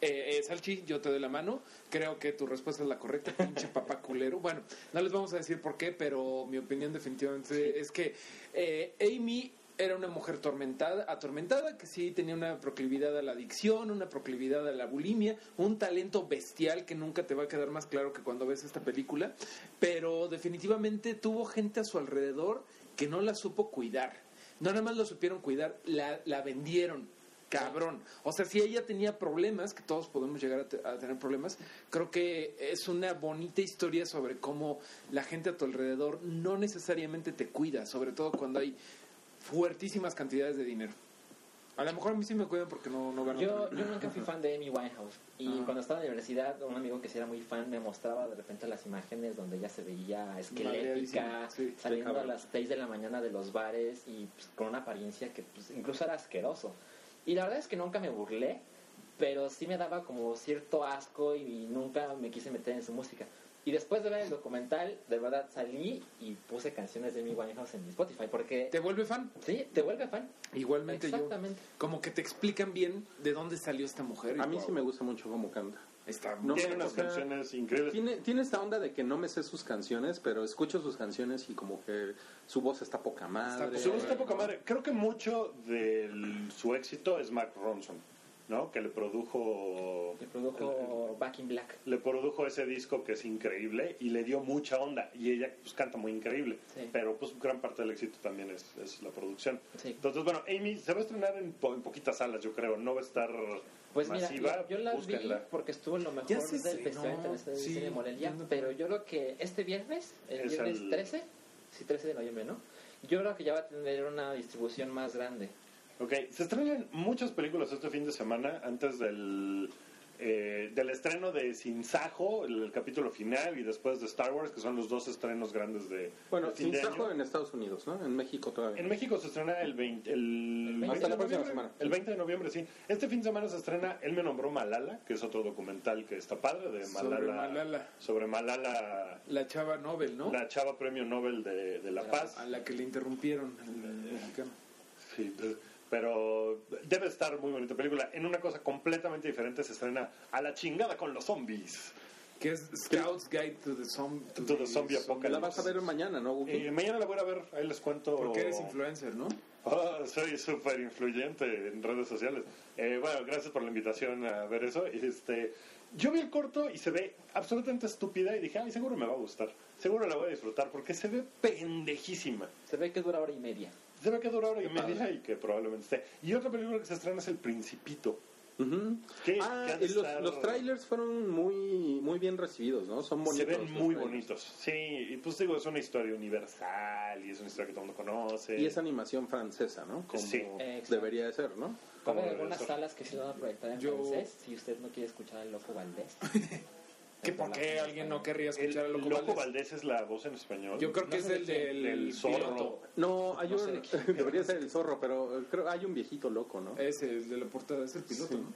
Speaker 5: Eh, eh, Salchi, yo te doy la mano. Creo que tu respuesta es la correcta, pinche papá culero. Bueno, no les vamos a decir por qué, pero mi opinión definitivamente es que eh, Amy era una mujer tormentada, atormentada, que sí tenía una proclividad a la adicción, una proclividad a la bulimia, un talento bestial que nunca te va a quedar más claro que cuando ves esta película, pero definitivamente tuvo gente a su alrededor que no la supo cuidar. No nada más lo supieron cuidar, la, la vendieron. Cabrón. O sea, si ella tenía problemas, que todos podemos llegar a tener problemas, creo que es una bonita historia sobre cómo la gente a tu alrededor no necesariamente te cuida, sobre todo cuando hay fuertísimas cantidades de dinero. A lo mejor a mí sí me cuidan porque no, no gano.
Speaker 4: Yo, yo nunca fui fan de Amy Winehouse. Y
Speaker 5: Ah.
Speaker 4: cuando estaba en la universidad, un amigo que sí era muy fan me mostraba de repente las imágenes donde ella se veía esquelética,
Speaker 5: sí,
Speaker 4: saliendo a las 6 de la mañana de los bares y pues, con una apariencia que pues, incluso era asqueroso. Y la verdad es que nunca me burlé, pero sí me daba como cierto asco y nunca me quise meter en su música. Y después de ver el documental, de verdad salí y puse canciones de Amy Winehouse en mi Spotify, porque
Speaker 5: ¿Te vuelve fan?
Speaker 4: sí, te vuelve fan.
Speaker 5: Igualmente yo.
Speaker 4: Exactamente.
Speaker 5: Como que te explican bien de dónde salió esta mujer.
Speaker 3: A mí
Speaker 5: wow,
Speaker 3: sí me gusta mucho cómo canta.
Speaker 5: Está
Speaker 3: No,
Speaker 2: Tiene unas canciones increíbles.
Speaker 3: Tiene, tiene esta onda de que no me sé sus canciones, pero escucho sus canciones y como que su voz está poca madre.
Speaker 2: Su voz está poca madre. Creo que mucho de su éxito es Mark Ronson, ¿no? Que le produjo...
Speaker 4: Le produjo Back in Black.
Speaker 2: Le produjo ese disco que es increíble y le dio mucha onda. Y ella pues canta muy increíble.
Speaker 4: Sí.
Speaker 2: Pero pues gran parte del éxito también es, es la producción.
Speaker 4: Sí.
Speaker 2: Entonces, bueno, Amy se va a estrenar en, po- en poquitas salas, yo creo. No va a estar
Speaker 4: Pues mira,
Speaker 2: masiva.
Speaker 4: yo, yo la vi
Speaker 2: búsquenla.
Speaker 4: porque estuvo en lo mejor del Festival Internacional de
Speaker 5: sí,
Speaker 4: Morelia,
Speaker 5: no-
Speaker 4: pero yo creo que este viernes, el
Speaker 2: Es
Speaker 4: viernes
Speaker 2: el-
Speaker 4: 13, sí, 13 de noviembre, ¿no? Yo creo que ya va a tener una distribución más grande.
Speaker 2: Ok, se estrenan muchas películas este fin de semana antes del, eh, del estreno de Sin Sajo, el, el capítulo final, y después de Star Wars, que son los dos estrenos grandes de
Speaker 3: Bueno,
Speaker 2: de
Speaker 3: sin
Speaker 2: de
Speaker 3: sajo
Speaker 2: año.
Speaker 3: en Estados Unidos, ¿no? En México todavía.
Speaker 2: En México se estrena el 20, el 20
Speaker 3: Hasta
Speaker 2: de
Speaker 3: la próxima
Speaker 2: noviembre.
Speaker 3: semana.
Speaker 2: El 20 de noviembre, sí. Este fin de semana se estrena Él me nombró Malala, que es otro documental que está padre de Malala.
Speaker 5: Sobre Malala.
Speaker 2: sobre Malala,
Speaker 5: La chava Nobel, ¿no?
Speaker 2: la chava premio Nobel de, de la Paz.
Speaker 5: A la que le interrumpieron el mexicano.
Speaker 2: Sí, pe- pero debe estar muy bonita película. En una cosa completamente diferente se estrena A la chingada con los zombies.
Speaker 5: Que es Scout's Guide to the, Zom- to
Speaker 2: To the Zombie Apocalypse.
Speaker 3: La vas a ver mañana, ¿no?
Speaker 2: Eh, mañana la voy a ver, ahí les cuento.
Speaker 5: Porque eres influencer, ¿no?
Speaker 2: Ah, soy súper influyente en redes sociales. Eh, bueno, gracias por la invitación a ver eso. Este, yo vi el corto y se ve absolutamente estúpida y dije, ay, seguro me va a gustar. Seguro la voy a disfrutar porque se ve pendejísima.
Speaker 4: Se ve que dura hora y media.
Speaker 2: Se ve que dura hora y media y que probablemente esté. Y otra película que se estrena es El Principito.
Speaker 3: Ujú.
Speaker 2: ¿Qué?
Speaker 3: Ah,
Speaker 2: ¿Qué han de
Speaker 3: y los,
Speaker 2: estar-
Speaker 3: los trailers fueron muy muy bien recibidos, ¿no? Son bonitos.
Speaker 2: Se ven muy
Speaker 3: trailers.
Speaker 2: bonitos. Sí, y pues digo, es una historia universal y es una historia que todo el mundo conoce.
Speaker 3: Y es animación francesa, ¿no? Como
Speaker 2: Sí.
Speaker 3: Debería de ser, ¿no?
Speaker 4: Va a
Speaker 2: ¿Cómo
Speaker 4: haber
Speaker 2: debe
Speaker 4: algunas
Speaker 2: ser?
Speaker 4: salas que se van a proyectar en
Speaker 5: Yo-
Speaker 4: francés si usted no quiere escuchar al Loco Valdés.
Speaker 5: ¿Que ¿Por qué alguien no querría
Speaker 2: El
Speaker 5: escuchar a Loco,
Speaker 2: Loco
Speaker 5: Valdés?
Speaker 2: Valdés es la voz en español.
Speaker 5: Yo creo que
Speaker 4: No
Speaker 5: es el del,
Speaker 2: Del zorro.
Speaker 5: piloto.
Speaker 3: No, hay
Speaker 4: No
Speaker 3: un, debería ser el zorro, pero creo hay un viejito loco, ¿no?
Speaker 5: Ese, el de la portada, es el piloto,
Speaker 3: Sí.
Speaker 5: ¿no?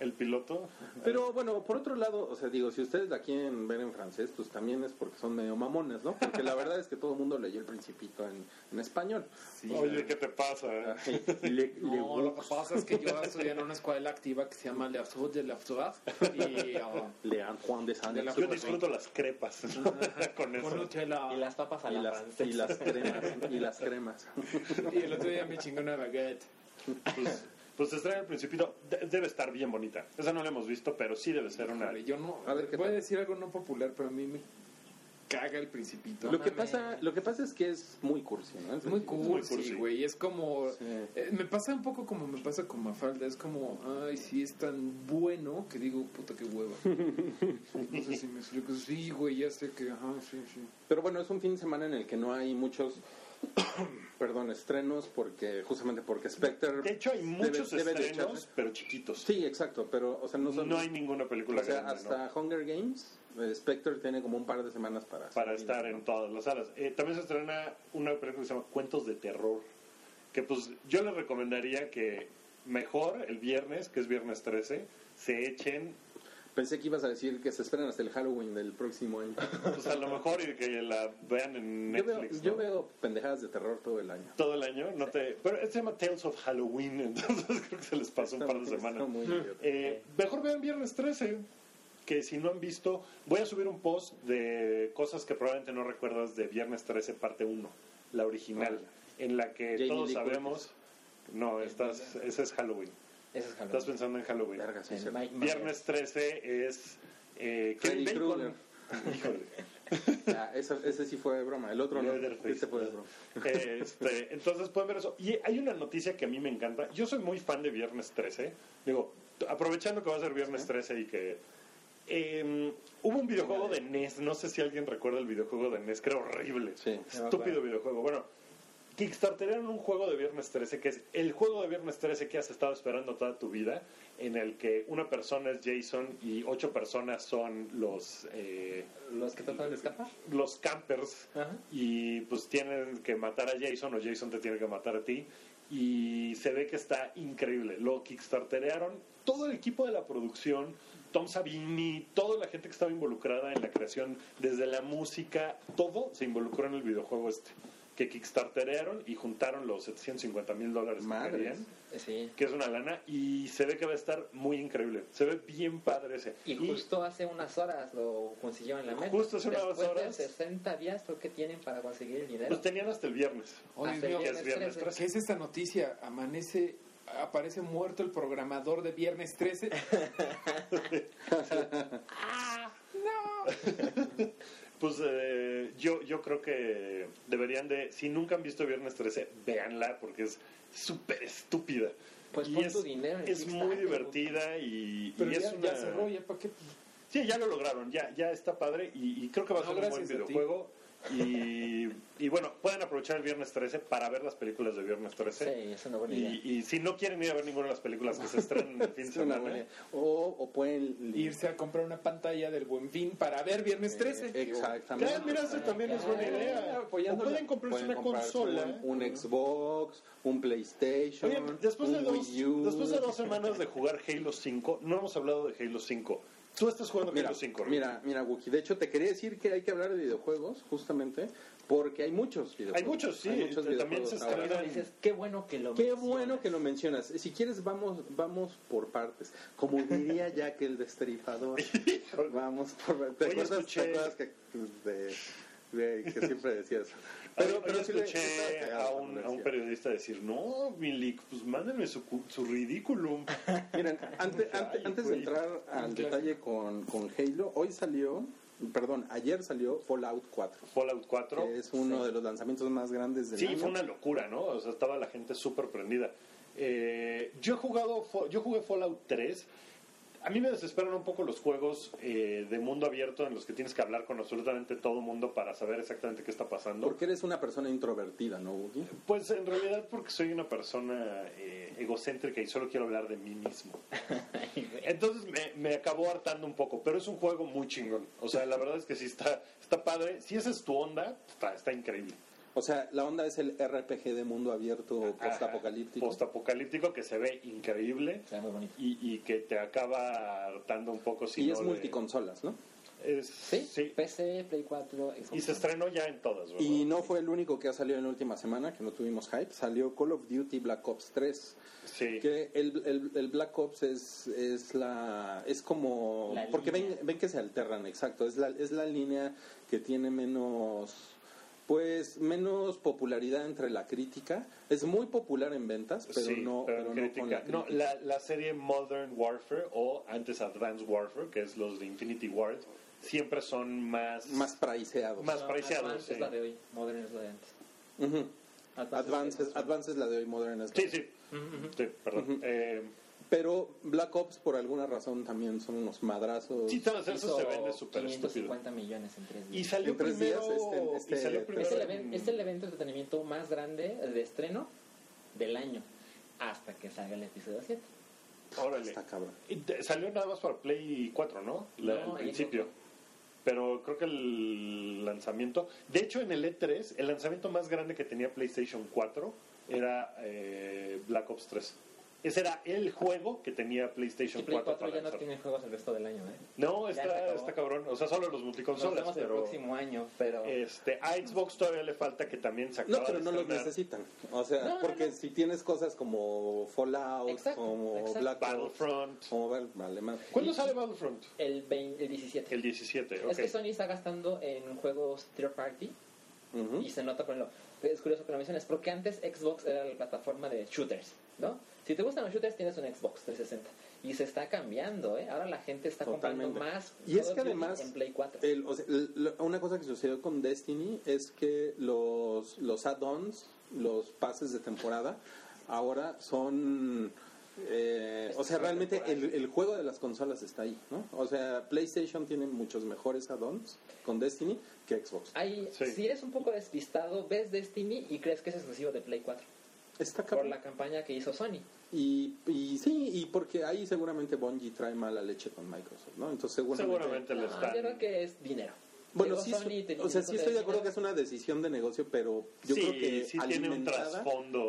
Speaker 2: El piloto.
Speaker 3: Pero bueno, por otro lado, o sea, digo, si ustedes la quieren ver en francés, pues también es porque son medio mamones, ¿no? Porque la verdad es que todo el mundo leyó el Principito en, en español.
Speaker 2: Oye, ¿qué te pasa?
Speaker 3: Le- le-
Speaker 5: No, lo que pasa es que yo estudié en una escuela activa que se llama Le Absurde de l'Absurde y ah,
Speaker 3: Le Antoine de Saint
Speaker 5: De la
Speaker 2: Yo disfruto las crepas con
Speaker 5: con
Speaker 2: eso.
Speaker 4: Y las papas a
Speaker 3: y
Speaker 4: la
Speaker 3: las,
Speaker 4: francesa.
Speaker 3: y las cremas y las cremas.
Speaker 5: Y el otro día me chingó una baguette.
Speaker 2: Pues, pues se estrena el Principito. De- debe estar bien bonita. Esa no la hemos visto, pero sí debe ser una.
Speaker 5: Yo no,
Speaker 3: A ver, ¿qué
Speaker 5: voy a
Speaker 3: tal?
Speaker 5: decir algo no popular, pero a mí me caga el principito.
Speaker 3: Lo que pasa, lo que pasa es que es muy cursi, ¿no?
Speaker 5: Es muy cursi,
Speaker 2: cursi.
Speaker 5: güey. Es como.
Speaker 3: Sí.
Speaker 5: eh, me pasa un poco como me pasa con Mafalda. Es como, ay, sí, es tan bueno que digo, puta, qué hueva. No sé si me explico. Sí, güey, ya sé que, ajá, sí, sí.
Speaker 3: Pero bueno, es un fin de semana en el que no hay muchos, perdón, estrenos porque justamente porque Spectre.
Speaker 2: De hecho, hay muchos
Speaker 3: debe
Speaker 2: estrenos, pero chiquitos.
Speaker 3: Sí, exacto, pero o sea, no son.
Speaker 2: no hay ninguna película
Speaker 3: o sea,
Speaker 2: grande, ¿no?
Speaker 3: hasta Hunger Games, eh, Spectre tiene como un par de semanas para
Speaker 2: para estar en todas las salas. Eh, también se estrena una película que se llama Cuentos de Terror, que pues yo les recomendaría que mejor el viernes, que es viernes 13, se echen,
Speaker 3: Pensé que ibas a decir que se esperan hasta el Halloween del próximo año.
Speaker 2: pues a lo mejor y que la vean en
Speaker 3: Yo veo,
Speaker 2: Netflix.
Speaker 3: yo
Speaker 2: ¿no?
Speaker 3: veo pendejadas de terror todo el año.
Speaker 2: Todo el año, no te... Pero se llama Tales of Halloween, entonces creo que se les pasó un par de
Speaker 3: Está-
Speaker 2: semanas.
Speaker 3: está muy idiota.
Speaker 2: Eh, mejor vean Viernes 13, que si no han visto, voy a subir un post de cosas que probablemente no recuerdas de Viernes 13 parte 1, la original, en la que
Speaker 3: Jamie
Speaker 2: todos
Speaker 3: Lee
Speaker 2: sabemos... No, estás, ese es Halloween.
Speaker 4: Es
Speaker 2: Estás pensando en Halloween.
Speaker 3: Verga, sí,
Speaker 4: En
Speaker 3: sí.
Speaker 4: Mike
Speaker 2: Viernes 13 es eh,
Speaker 3: Freddy. Krueger.
Speaker 2: Híjole.
Speaker 3: Ah, esa- ese sí fue de broma, el otro no. Este fue de broma.
Speaker 2: Este, entonces pueden ver eso. Y hay una noticia que a mí me encanta. Yo soy muy fan de Viernes 13. Digo, aprovechando que va a ser Viernes 13 y que... eh, hubo un videojuego de NES, no sé si alguien recuerda el videojuego de NES, que era horrible.
Speaker 3: Sí.
Speaker 2: Estúpido videojuego. Bueno, Kickstarterearon un juego de Viernes 13 que es el juego de Viernes 13 que has estado esperando toda tu vida, en el que una persona es Jason y ocho personas son los... eh,
Speaker 4: Los que tratan de escapar.
Speaker 2: los campers
Speaker 4: Ajá.
Speaker 2: y pues tienen que matar a Jason o Jason te tiene que matar a ti y se ve que está increíble. Lo kickstarterearon todo el equipo de la producción, Tom Savini, toda la gente que estaba involucrada en la creación, desde la música, todo se involucró en el videojuego este. Que kickstarterearon y juntaron los 750 mil dólares que querían,
Speaker 4: Sí.
Speaker 2: que es una lana, y se ve que va a estar muy increíble. Se ve bien padre ese.
Speaker 4: Y justo hace unas horas lo consiguieron en la meta.
Speaker 2: Justo hace unas
Speaker 4: Después
Speaker 2: horas.
Speaker 4: de 60 días creo que tienen para conseguir el dinero.
Speaker 2: Pues tenían hasta el viernes.
Speaker 5: Dios
Speaker 4: Hasta el
Speaker 5: mío,
Speaker 2: que es viernes
Speaker 4: 13.
Speaker 2: 13.
Speaker 5: ¿Qué es esta noticia? Amanece, aparece muerto el programador de Viernes 13.
Speaker 2: Pues eh, yo, yo creo que deberían de, si nunca han visto Viernes 13, véanla porque es súper estúpida.
Speaker 4: Pues
Speaker 2: y
Speaker 4: pon
Speaker 2: es,
Speaker 4: tu dinero
Speaker 2: es muy divertida y,
Speaker 5: Pero
Speaker 2: y
Speaker 5: ya,
Speaker 2: es una...
Speaker 5: ya cerró, ya para qué.
Speaker 2: Sí, ya lo lograron, ya, ya está padre y, y creo que va a
Speaker 5: No,
Speaker 2: ser un buen videojuego. Y, y bueno, pueden aprovechar el Viernes 13 para ver las películas de Viernes 13.
Speaker 4: Sí, es una buena idea.
Speaker 2: Y, y si no quieren ir a ver ninguna de las películas que se estrenan el fin de semana,
Speaker 3: buena- O, o pueden
Speaker 5: Irse a comprar una pantalla del Buen Fin para ver Viernes 13.
Speaker 3: Exactamente.
Speaker 2: Ya, mira, ese también es buena idea. O pueden comprarse
Speaker 3: Pueden
Speaker 2: una consola.
Speaker 3: Un, un Xbox, un PlayStation,
Speaker 2: Oye, después de, dos,
Speaker 3: Wii U.
Speaker 2: después de dos semanas de jugar Halo 5, no hemos hablado de Halo 5. Tú estás jugando
Speaker 3: Mira,
Speaker 2: Halo 5, ¿no?
Speaker 3: mira, mira, Wookie. De hecho, te quería decir que hay que hablar de videojuegos, justamente, Porque hay muchos videojuegos.
Speaker 2: Hay muchos, sí,
Speaker 3: Hay muchos
Speaker 2: también
Speaker 3: videojuegos
Speaker 2: se
Speaker 3: ahora.
Speaker 4: dices, qué bueno que lo
Speaker 3: Qué
Speaker 4: mencionas.
Speaker 3: bueno que lo mencionas. Si quieres, vamos vamos por partes. Como diría Jack el destripador. vamos por ¿Te
Speaker 2: Hoy
Speaker 3: acuerdas,
Speaker 2: escuché-
Speaker 3: te acuerdas que, de- de- que siempre decía eso?
Speaker 2: Pero,
Speaker 3: Pero, pero sí le-
Speaker 2: escuché a un, a un periodista decir, no, Milik, pues mándenme su, su ridículum.
Speaker 3: Miren, antes,
Speaker 2: Ay,
Speaker 3: antes, antes de entrar al detalle con, con Halo, hoy salió, perdón, ayer salió Fallout 4,
Speaker 2: Fallout 4.
Speaker 3: que es uno de los lanzamientos más grandes del
Speaker 2: Sí,
Speaker 3: año.
Speaker 2: fue una locura, ¿no? O sea, estaba la gente súper prendida. Eh, yo he jugado, yo jugué Fallout 3. A mí me desesperan un poco los juegos eh, de mundo abierto en los que tienes que hablar con absolutamente todo el mundo para saber exactamente qué está pasando.
Speaker 3: Porque eres una persona introvertida, ¿no, Wookie?
Speaker 2: Pues en realidad porque soy una persona eh, egocéntrica y solo quiero hablar de mí mismo. Entonces me, me acabó hartando un poco, pero es un juego muy chingón. O sea, la verdad es que sí está, está padre. Si esa es tu onda, está, está increíble.
Speaker 3: O sea, la onda es el RPG de mundo abierto postapocalíptico.
Speaker 2: Postapocalíptico que se ve increíble
Speaker 4: Se ve muy bonito.
Speaker 2: y, y que te acaba hartando un poco. Si
Speaker 3: y
Speaker 2: no
Speaker 3: es
Speaker 2: de-
Speaker 3: multiconsolas, ¿no?
Speaker 2: es-
Speaker 4: Sí,
Speaker 2: sí.
Speaker 4: PC, Play 4, Xbox.
Speaker 2: Y se estrenó ya en todas, ¿verdad?
Speaker 3: Y no fue el único que ha salido en la última semana, que no tuvimos hype. Salió Call of Duty Black Ops 3.
Speaker 2: Sí.
Speaker 3: Que el, el, el Black Ops es, es la es como
Speaker 4: La
Speaker 3: porque ven, ven que se alternan, exacto, es la es la línea que tiene menos pues menos popularidad entre la crítica, es muy popular en ventas, pero
Speaker 2: Sí,
Speaker 3: no
Speaker 2: pero
Speaker 3: pero
Speaker 2: en
Speaker 3: no
Speaker 2: crítica.
Speaker 3: con la
Speaker 2: No,
Speaker 3: crítica.
Speaker 2: la, la serie Modern Warfare o antes Advanced Warfare, que es los de Infinity Ward, siempre son más...
Speaker 3: más priceados.
Speaker 2: Más
Speaker 4: No,
Speaker 2: preciados,
Speaker 4: Advance
Speaker 2: sí.
Speaker 4: es la de hoy, Modern es la de antes.
Speaker 3: Ujú.
Speaker 4: Advance
Speaker 3: Advance,
Speaker 4: es-
Speaker 3: es, Advance es la de hoy, Modern es la-
Speaker 2: Sí, sí. Sí, perdón.
Speaker 3: Ujú.
Speaker 2: Eh,
Speaker 3: Pero Black Ops por alguna razón también son unos madrazos.
Speaker 2: sí, todas esas
Speaker 4: Hizo
Speaker 2: se vende súper estúpido.
Speaker 4: 550 millones en tres
Speaker 2: Y
Speaker 4: días.
Speaker 2: salió
Speaker 3: En tres
Speaker 2: primero...
Speaker 3: días, este- este
Speaker 2: y salió primero
Speaker 4: Es el,
Speaker 2: en-
Speaker 4: even- es el evento de entretenimiento más grande de estreno del año. Hasta que salga el episodio 7.
Speaker 2: Órale.
Speaker 3: Está cabrón.
Speaker 2: Y te- salió nada más para Play 4, ¿no? La-
Speaker 4: No,
Speaker 2: al principio.
Speaker 4: no.
Speaker 2: Pero creo que el lanzamiento... De hecho, en el E3, el lanzamiento más grande que tenía PlayStation 4 era eh, Black Ops 3. Ese era el juego que tenía PlayStation
Speaker 4: Y Play
Speaker 2: 4,
Speaker 4: 4
Speaker 2: para
Speaker 4: ya no tiene juegos el resto del año, ¿eh?
Speaker 2: No, está, está cabrón. O sea, solo los
Speaker 4: Nos
Speaker 2: multiconsolas.
Speaker 4: el
Speaker 2: Pero
Speaker 4: próximo año, pero...
Speaker 2: este, a Xbox todavía le falta que también se
Speaker 3: No, pero no los necesitan. O sea,
Speaker 4: No,
Speaker 3: porque
Speaker 4: no.
Speaker 3: si tienes cosas como Fallout,
Speaker 4: Exacto,
Speaker 3: como
Speaker 4: exacto.
Speaker 3: Black
Speaker 2: Battlefront.
Speaker 3: como Val- vale, más.
Speaker 2: ¿Cuándo sale Battlefront?
Speaker 4: el, 20 el 17.
Speaker 2: El 17, ok.
Speaker 4: Es que Sony está gastando en juegos third party y se nota por ejemplo, es curioso que lo menciones porque antes Xbox era la plataforma de shooters, ¿no? Si te gustan los shooters tienes un Xbox 360 y se está cambiando, ¿eh? Ahora la gente está
Speaker 3: Totalmente.
Speaker 4: comprando más
Speaker 3: Y es que además,
Speaker 4: en Play 4.
Speaker 3: el- o sea, el- una cosa que sucedió con Destiny es que los, los add-ons, los pases de temporada, ahora son... eh, o sea, realmente el, el juego de las consolas está ahí, ¿no? O sea, PlayStation tiene muchos mejores add-ons con Destiny que Xbox.
Speaker 4: Ahí,
Speaker 2: Sí.
Speaker 4: si eres un poco despistado, ves Destiny y crees que es exclusivo de Play 4
Speaker 3: Está
Speaker 4: por la campaña que hizo Sony.
Speaker 3: Y, y sí, y porque ahí seguramente Bungie trae mala leche con Microsoft, ¿no? Entonces seguramente...
Speaker 2: Seguramente le
Speaker 4: No,
Speaker 2: están...
Speaker 4: yo creo que es dinero.
Speaker 3: Bueno, sí, o sea, sí estoy de acuerdo que es una decisión de negocio, pero yo
Speaker 2: Sí,
Speaker 3: creo que
Speaker 2: sí tiene un
Speaker 3: alimentada,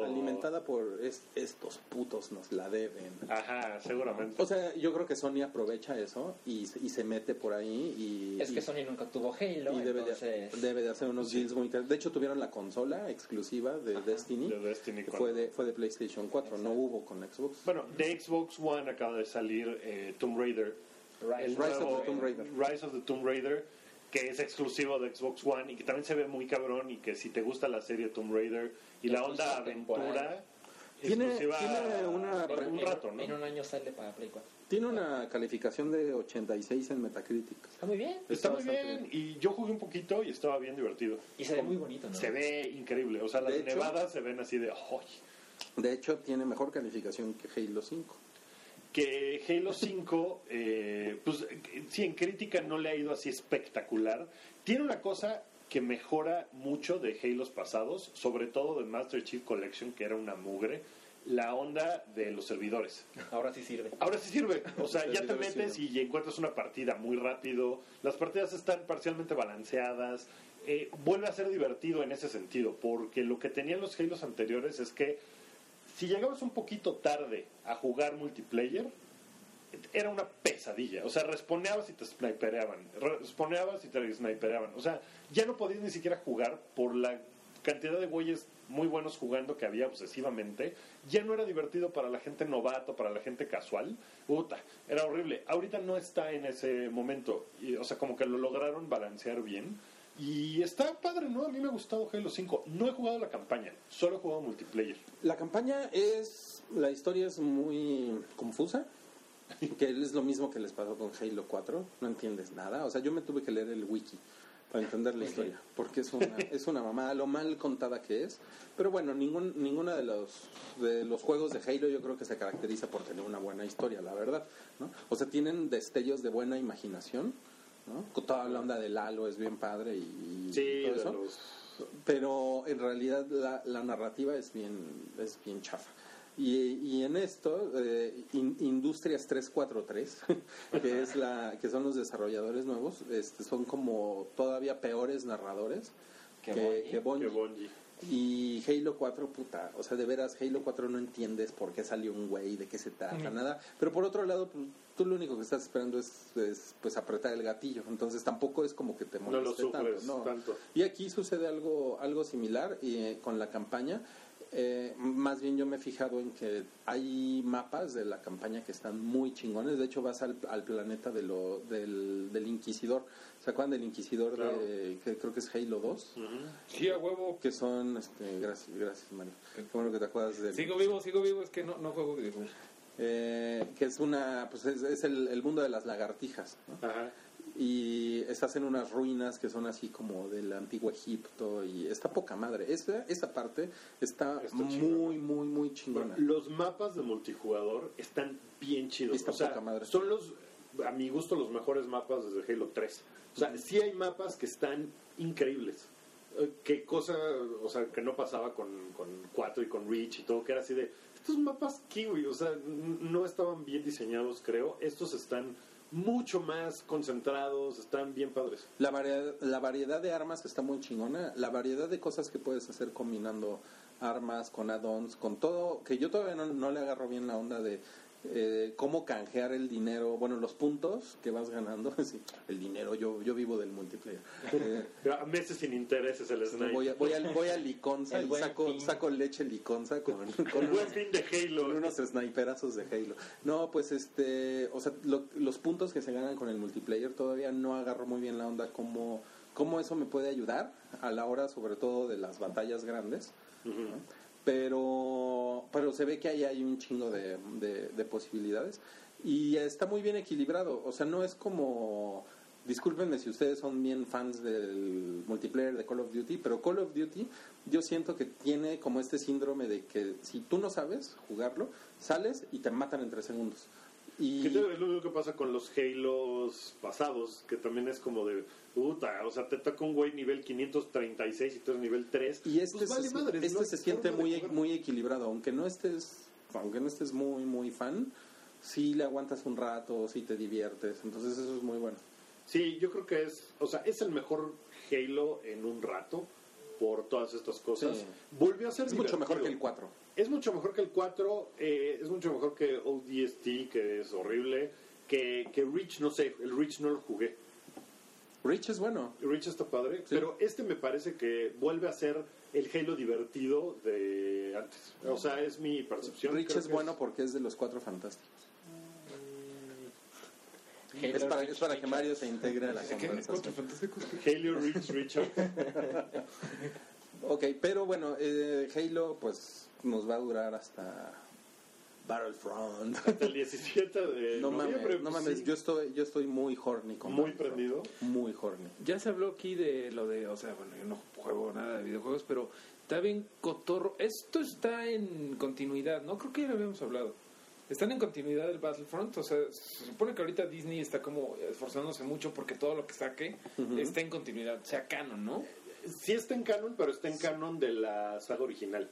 Speaker 3: alimentada por es- estos putos nos la deben.
Speaker 2: Ajá, seguramente.
Speaker 3: O sea, yo creo que Sony aprovecha eso y, se- y se mete por ahí y,
Speaker 4: Es
Speaker 3: y-
Speaker 4: que Sony nunca tuvo Halo,
Speaker 3: y debe,
Speaker 4: entonces...
Speaker 3: de, debe de hacer unos deals muy interesantes. De hecho, tuvieron la consola exclusiva de Destiny,
Speaker 2: de Destiny
Speaker 3: que
Speaker 2: 4.
Speaker 3: fue de, fue de PlayStation 4, no hubo con Xbox.
Speaker 2: Bueno, de Xbox One acaba de salir eh, Tomb Raider.
Speaker 4: Rise,
Speaker 2: El
Speaker 3: Rise of
Speaker 2: nuevo
Speaker 3: the Tomb Raider.
Speaker 2: Rise of the Tomb Raider, que es exclusivo de Xbox One y que también se ve muy cabrón y que si te gusta la serie Tomb Raider y la onda aventura.
Speaker 3: Tiene-
Speaker 2: exclusiva
Speaker 3: tiene una-
Speaker 4: En-
Speaker 2: un rato, ¿no?
Speaker 4: En un año sale para Play 4.
Speaker 3: Tiene una calificación de 86 en Metacritic.
Speaker 4: Está muy bien.
Speaker 2: Está
Speaker 3: Está
Speaker 2: muy
Speaker 3: bastante
Speaker 2: bien y yo jugué un poquito y estaba bien divertido.
Speaker 4: Y se ve muy bonito, ¿no?
Speaker 2: Se ve increíble, o sea, las
Speaker 3: De hecho-
Speaker 2: nevadas se ven así de, ¡ay!
Speaker 3: De hecho, tiene mejor calificación que Halo 5.
Speaker 2: que Halo 5, eh, sí, en crítica no le ha ido así espectacular. Tiene una cosa que mejora mucho de Halos pasados, sobre todo de Master Chief Collection, que era una mugre, la onda de los servidores.
Speaker 4: Ahora sí sirve.
Speaker 2: Ahora sí sirve, o sea, ya te metes y encuentras una partida muy rápido, las partidas están parcialmente balanceadas, eh, vuelve a ser divertido en ese sentido, porque lo que tenían los Halos anteriores es que si llegabas un poquito tarde a jugar multiplayer, era una pesadilla. O sea, responeabas y te snipereaban. Responeabas y te snipereaban. O sea, ya no podías ni siquiera jugar por la cantidad de güeyes muy buenos jugando que había obsesivamente. Ya no era divertido para la gente novato, para la gente casual. Puta, era horrible. Ahorita no está en ese momento. Y, o sea, como que lo lograron balancear bien. Y está padre, ¿no? A mí me ha gustado Halo 5. No he jugado la campaña, solo he jugado multiplayer.
Speaker 3: La campaña es. La historia es muy confusa. Que es lo mismo que les pasó con Halo 4. No entiendes nada. O sea, yo me tuve que leer el wiki para entender la historia. Porque es una, es una mamada, lo mal contada que es. Pero bueno, ningún, ninguna de los, de los juegos de Halo yo creo que se caracteriza por tener una buena historia, la verdad. ¿no? O sea, tienen destellos de buena imaginación. ¿no? Con toda la onda del halo es bien padre y,
Speaker 2: Sí,
Speaker 3: todo
Speaker 2: de
Speaker 3: eso. Pero en realidad la, la narrativa es bien, es bien chafa. Y, y en esto, eh, In- Industrias 343, que, es la, que son los desarrolladores nuevos, este, son como todavía peores narradores
Speaker 4: Que
Speaker 3: que,
Speaker 4: Bungie.
Speaker 3: que Bungie.
Speaker 2: Que Bungie.
Speaker 3: Y Halo 4, puta, o sea, de veras, Halo 4 no entiendes por qué salió un güey, de qué se trata, nada. Pero por otro lado, pues, tú lo único que estás esperando es, es, pues apretar el gatillo. Entonces tampoco es como que te
Speaker 2: No lo
Speaker 3: moleste tanto. No.
Speaker 2: tanto.
Speaker 3: Y aquí sucede algo, algo similar eh, con la campaña. Eh, más bien yo me he fijado en que hay mapas de la campaña que están muy chingones. De hecho, vas al, al planeta de lo, del, del Inquisidor. ¿Se acuerdan del Inquisidor
Speaker 2: Claro.
Speaker 3: de, que creo que es Halo 2?
Speaker 5: Sí, a huevo.
Speaker 3: Que son, este, gracias, gracias Mario. Qué bueno que te acuerdas del...
Speaker 5: Sigo vivo, sigo vivo, es que no, no juego videojuegos.
Speaker 3: Eh, que es una, pues es, es el, el mundo de las lagartijas. ¿no?
Speaker 2: Ajá.
Speaker 3: Y estás en unas ruinas que son así como del antiguo Egipto y está poca madre. Esa, esa parte está,
Speaker 2: Está
Speaker 3: muy, muy, muy chingona.
Speaker 2: Bueno, los mapas de multijugador están bien chidos.
Speaker 3: Está
Speaker 2: o sea,
Speaker 3: poca madre.
Speaker 2: son los, a mi gusto, los mejores mapas desde Halo 3. O sea, sí hay mapas que están increíbles. Eh, Qué cosa, o sea, que no pasaba con, con 4 y con Reach y todo, que era así de, estos mapas kiwi, o sea, no estaban bien diseñados, creo. Estos están mucho más concentrados, están bien padres.
Speaker 3: La, variedad, la variedad de armas está muy chingona. La variedad de cosas que puedes hacer combinando armas con add-ons, con todo, que yo todavía no, no le agarro bien la onda de eh, cómo canjear el dinero, bueno, los puntos que vas ganando, sí, el dinero, yo, yo vivo del multiplayer. Eh,
Speaker 2: A meses sin intereses el Snipe.
Speaker 3: voy, a, voy, a, voy a Liconza y saco,
Speaker 4: fin.
Speaker 3: saco leche Liconza con, con
Speaker 2: El buen fin de Halo.
Speaker 3: con unos sniperazos de Halo. No, pues este, o sea, lo- los puntos que se ganan con el multiplayer todavía no agarro muy bien la onda cómo, cómo eso me puede ayudar a la hora sobre todo de las batallas grandes.
Speaker 2: Ujú.
Speaker 3: Pero, pero se ve que ahí hay un chingo de, de- de posibilidades y está muy bien equilibrado. O sea, no es como, discúlpenme si ustedes son bien fans del multiplayer de Call of Duty, pero Call of Duty yo siento que tiene como este síndrome de que si tú no sabes jugarlo, sales y te matan en tres segundos. Y
Speaker 2: Que es lo mismo que pasa con los Halos pasados, que también es como de puta, o sea, te toca un güey nivel 536 y tú eres nivel 3.
Speaker 3: Y este,
Speaker 2: Pues vale
Speaker 3: se,
Speaker 2: madres,
Speaker 3: este
Speaker 2: no
Speaker 3: se siente muy, muy equilibrado, aunque no estés, aunque no estés muy, muy fan, sí le aguantas un rato, sí te diviertes, entonces eso es muy bueno.
Speaker 2: Sí, yo creo que es, o sea, es el mejor Halo en un rato por todas estas cosas.
Speaker 3: Sí.
Speaker 2: Volvió a ser
Speaker 3: Es mucho mejor que el 4.
Speaker 2: Es mucho mejor que el 4, eh, es mucho mejor que ODST, que es horrible, que, que Reach, no sé, el Reach no lo jugué.
Speaker 3: Rich es bueno.
Speaker 2: Reach está padre,
Speaker 3: Sí.
Speaker 2: pero este me parece que vuelve a ser el Halo divertido de antes. O sea, es mi percepción.
Speaker 3: Rich
Speaker 2: Creo
Speaker 3: es
Speaker 2: que
Speaker 3: bueno porque es de los cuatro fantásticos.
Speaker 4: Halo
Speaker 3: Es para,
Speaker 4: Reach,
Speaker 3: es para que. Mario se integre a la.
Speaker 5: ¿Cuatro
Speaker 3: conversación.
Speaker 5: fantásticos?
Speaker 2: Halo Reach, Richard.
Speaker 3: Ok, pero bueno, eh, Halo pues nos va a durar hasta Battlefront.
Speaker 2: Hasta el 17 de
Speaker 3: No
Speaker 2: noviembre.
Speaker 3: mames, no
Speaker 2: pues,
Speaker 3: mames,
Speaker 2: sí.
Speaker 3: yo estoy, yo estoy muy horny con
Speaker 2: Muy
Speaker 3: Battlefront.
Speaker 2: prendido.
Speaker 3: Muy horny.
Speaker 5: Ya se habló aquí de lo de, o sea, bueno, yo no juego nada de videojuegos, pero está bien cotorro. Esto está en continuidad, ¿no? Creo que ya lo habíamos hablado. Están en continuidad del Battlefront, o sea, se supone que ahorita Disney está como esforzándose mucho porque todo lo que saque está en continuidad, sea canon, ¿no?
Speaker 2: Sí está en canon, pero está en canon de la saga original.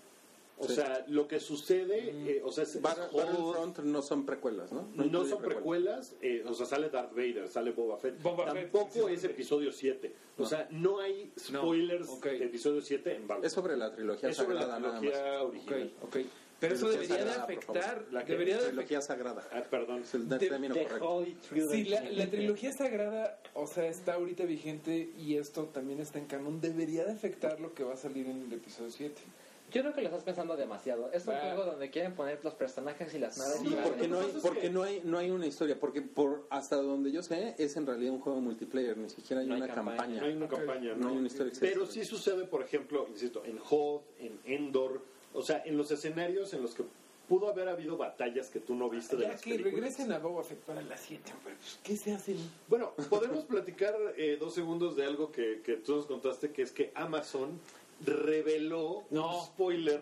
Speaker 2: O
Speaker 3: Sí.
Speaker 2: sea, lo que sucede, eh, o sea, es, whole-
Speaker 3: Battlefront no son precuelas, ¿no?
Speaker 2: no son precuelas, eh, o sea, sale Darth Vader, sale Boba Fett.
Speaker 5: Boba
Speaker 2: Tampoco
Speaker 5: sí,
Speaker 2: es
Speaker 5: sí.
Speaker 2: episodio 7. O
Speaker 3: No.
Speaker 2: sea, no hay
Speaker 5: No,
Speaker 2: spoilers
Speaker 5: ok.
Speaker 2: de episodio 7 en Battlefront.
Speaker 3: Es sobre la trilogía
Speaker 2: Es sobre la
Speaker 3: sagrada nada más.
Speaker 2: Original.
Speaker 5: ok. Pero eso debería de
Speaker 3: sagrada,
Speaker 5: afectar,
Speaker 2: La que-
Speaker 5: debería de afectar.
Speaker 3: Trilogía sagrada.
Speaker 2: Ah, perdón.
Speaker 3: Es el
Speaker 5: De-
Speaker 3: término
Speaker 4: The
Speaker 3: correcto.
Speaker 5: Sí, la, la trilogía sagrada, o sea, está ahorita vigente y esto también está en canon. Debería de afectar lo que va a salir en el episodio 7.
Speaker 4: Yo creo que lo estás pensando demasiado. Es un
Speaker 5: Ah.
Speaker 4: juego donde quieren poner los personajes y las naves.
Speaker 3: Sí,
Speaker 4: y la-
Speaker 3: porque no hay, porque
Speaker 2: que-
Speaker 3: no hay, no hay una historia, porque por hasta donde yo sé es en realidad un juego multiplayer, ni siquiera hay
Speaker 4: No hay
Speaker 3: una
Speaker 4: campaña.
Speaker 3: campaña.
Speaker 2: No hay una campaña,
Speaker 3: No
Speaker 2: ¿no?
Speaker 3: hay una historia
Speaker 2: Pero sí sucede, por ejemplo, insisto, en Hoth, en Endor, o sea, en los escenarios en los que pudo haber habido batallas que tú no viste de
Speaker 5: Ya
Speaker 2: las
Speaker 5: que
Speaker 2: películas.
Speaker 5: regresen a Boba Fett para las 7, hombre. Pues, ¿Qué se hacen?
Speaker 2: Bueno, podemos platicar eh, dos segundos de algo que, que tú nos contaste, que es que Amazon reveló
Speaker 5: No.
Speaker 2: un spoiler,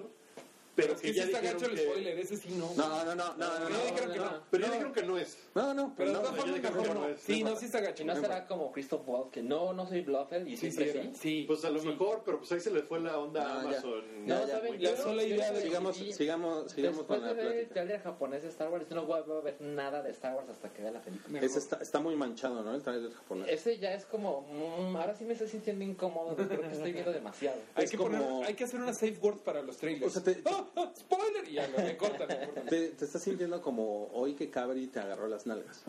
Speaker 2: pero
Speaker 5: es
Speaker 2: que, ya
Speaker 5: está gacho el spoiler, ese sí no.
Speaker 3: No, no, no, no, no,
Speaker 5: Ya
Speaker 3: no.
Speaker 5: dijeron que
Speaker 4: no,
Speaker 5: no.
Speaker 4: no.
Speaker 2: Pero ya dijeron que no es.
Speaker 3: No, no,
Speaker 5: Pero
Speaker 3: no,
Speaker 2: no
Speaker 5: no.
Speaker 2: es.
Speaker 5: Sí, no, sí está gacho.
Speaker 4: Y no será como Christoph Waltz, que no, no soy Blofeld y
Speaker 5: Sí, sí,
Speaker 4: siempre sí.
Speaker 5: sí.
Speaker 2: Pues a lo
Speaker 5: sí.
Speaker 2: mejor, pero pues ahí se le fue la onda a. Amazon.
Speaker 3: Ya,
Speaker 4: No,
Speaker 3: ya.
Speaker 4: ¿saben?
Speaker 5: La
Speaker 4: Yo-
Speaker 5: sola idea de-
Speaker 3: Sigamos, sigamos, sigamos
Speaker 4: Después
Speaker 3: con la
Speaker 4: de ver el
Speaker 3: plática.
Speaker 4: trailer japonés de Star Wars, yo no voy a ver nada de Star Wars hasta que vea la película.
Speaker 3: Ese está, está muy manchado, ¿no? El trailer japonés.
Speaker 4: Ese ya es como, mm, ahora sí me estoy sintiendo incómodo, creo que estoy viendo demasiado.
Speaker 5: Hay que,
Speaker 3: como-
Speaker 5: poner, hay que hacer una safe word para los trailers.
Speaker 3: O sea, te-
Speaker 5: ¡Ah, ah, ¡Spoiler! Y ya, lo- me cortan.
Speaker 3: Te, te estás sintiendo como hoy que Cabri te agarró las nalgas.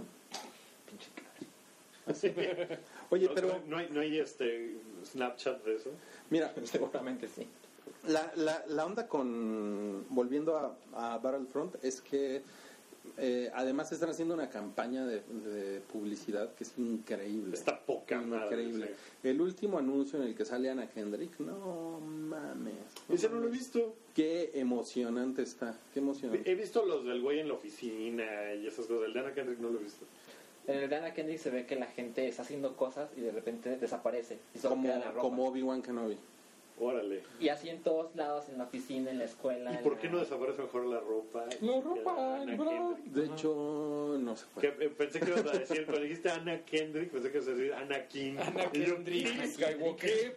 Speaker 4: Pinche cara.
Speaker 3: Oye,
Speaker 2: No,
Speaker 3: pero
Speaker 2: no hay, no hay este Snapchat de eso.
Speaker 3: mira,
Speaker 4: Seguramente sí.
Speaker 3: la, la, la onda con, volviendo a, a Battlefront, es que eh, además están haciendo una campaña de, de publicidad que es increíble.
Speaker 2: Está poca madre,
Speaker 3: Increíble. El último anuncio en el que sale Ana Kendrick, no mames. no
Speaker 2: Ese no lo he visto.
Speaker 3: Qué emocionante está, qué emocionante.
Speaker 2: He visto los del güey en la oficina y esas cosas. El de Ana Kendrick no lo he visto.
Speaker 4: En el de Anna Kendrick se ve que la gente está haciendo cosas y de repente desaparece. Y
Speaker 3: Como, como Obi-Wan Kenobi.
Speaker 2: Órale.
Speaker 4: Y así en todos lados, en la oficina, en la escuela.
Speaker 2: ¿Y por
Speaker 4: la-
Speaker 2: qué no desaparece mejor la ropa?
Speaker 5: La ropa,
Speaker 2: Ana. Kendrick.
Speaker 3: De hecho, no se
Speaker 2: Que,
Speaker 3: puede.
Speaker 2: eh, pensé que ibas a decir, cuando dijiste Ana Kendrick, pensé que ibas a decir Anakin.
Speaker 5: Ana
Speaker 2: Y yo,
Speaker 5: Kendrick. Skywalker.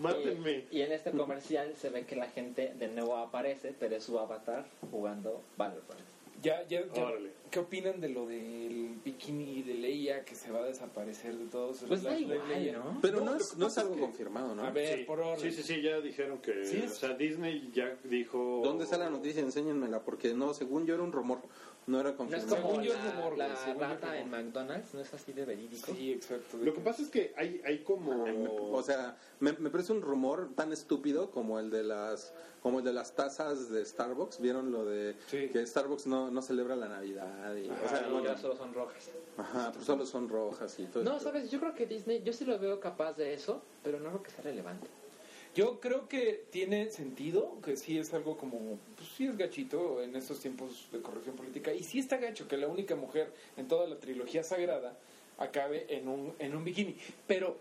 Speaker 2: Mátenme.
Speaker 4: Y, y en este comercial se ve que la gente de nuevo aparece, pero es su avatar jugando Battlefront.
Speaker 5: Ya, ya, ya. ¿Qué opinan de lo del bikini de Leia que se va a desaparecer de todos?
Speaker 4: Pues da igual,
Speaker 5: Leia?
Speaker 4: ¿no?
Speaker 3: Pero
Speaker 2: No,
Speaker 3: no, es, no es algo
Speaker 2: que-
Speaker 3: confirmado, ¿no?
Speaker 5: A ver,
Speaker 2: Sí.
Speaker 5: por orden.
Speaker 2: Sí, sí, sí, ya dijeron que.
Speaker 5: Sí,
Speaker 2: O sea, Disney ya dijo.
Speaker 3: ¿Dónde está la noticia? Enséñenmela, porque no, según yo era un rumor, no era
Speaker 4: No es
Speaker 3: confirmado.
Speaker 4: como
Speaker 5: Según yo es
Speaker 4: la,
Speaker 5: rumor,
Speaker 4: la rata
Speaker 5: rumor.
Speaker 4: en McDonald's, no es así de verídico.
Speaker 5: Sí, exacto.
Speaker 2: Lo que pasa es que hay, hay como.
Speaker 3: Ay, me- O sea, me, me parece un rumor tan estúpido como el de las como el de las tazas de Starbucks. ¿Vieron lo de
Speaker 5: Sí.
Speaker 3: que Starbucks no, no celebra la Navidad? Y, o
Speaker 4: O
Speaker 3: sea,
Speaker 4: solo son rojas.
Speaker 3: ajá, pues solo son rojas y todo
Speaker 4: No,
Speaker 3: esto.
Speaker 4: sabes, yo creo que Disney, yo sí lo veo capaz de eso, pero no creo que sea relevante.
Speaker 5: Yo creo que tiene sentido, que sí es algo como, pues sí es gachito en estos tiempos de corrección política, y sí está gacho que la única mujer en toda la trilogía sagrada acabe en un, en un bikini. Pero,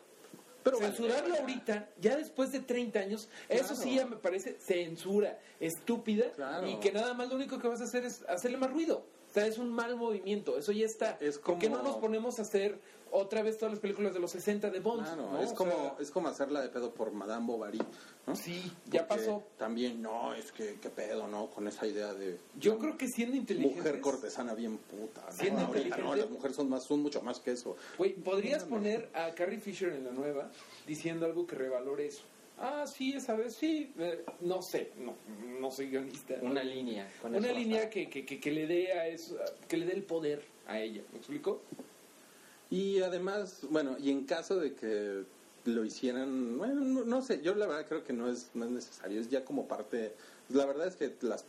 Speaker 3: Pero
Speaker 5: censurarlo
Speaker 3: vale,
Speaker 5: ahorita, ya después de 30 años, eso sí ya me parece censura estúpida
Speaker 3: Claro.
Speaker 5: y que nada más lo único que vas a hacer es hacerle más ruido. O sea, es un mal movimiento, eso ya está.
Speaker 3: Es
Speaker 5: ¿Por qué no
Speaker 3: como-
Speaker 5: nos ponemos a hacer otra vez todas las películas de los 60 de Bond?
Speaker 3: Claro,
Speaker 5: ¿no?
Speaker 3: es,
Speaker 5: O
Speaker 3: como,
Speaker 5: sea,
Speaker 3: es como hacerla de pedo por Madame Bovary. ¿no?
Speaker 5: Sí, ya pasó.
Speaker 3: También, no, es que qué pedo, ¿no? Con esa idea de
Speaker 5: Yo creo que siendo inteligentes...
Speaker 3: mujer cortesana bien puta. ¿no?
Speaker 5: Siendo
Speaker 3: Ahorita, no,
Speaker 5: inteligente-
Speaker 3: las mujeres son, más, son mucho más que eso.
Speaker 5: Güey, podrías poner a Carrie Fisher en la nueva diciendo algo que revalore eso. Ah, sí, esa vez sí. eh, no sé, no, no soy guionista.
Speaker 4: Una línea. Con
Speaker 5: Una línea que, que, que, que le dé a eso, que le dé el poder a ella. ¿Me explico?
Speaker 3: Y además, bueno, y en caso de que lo hicieran, bueno, no, no sé, yo la verdad creo que no es, no es necesario, es ya como parte, la verdad es que las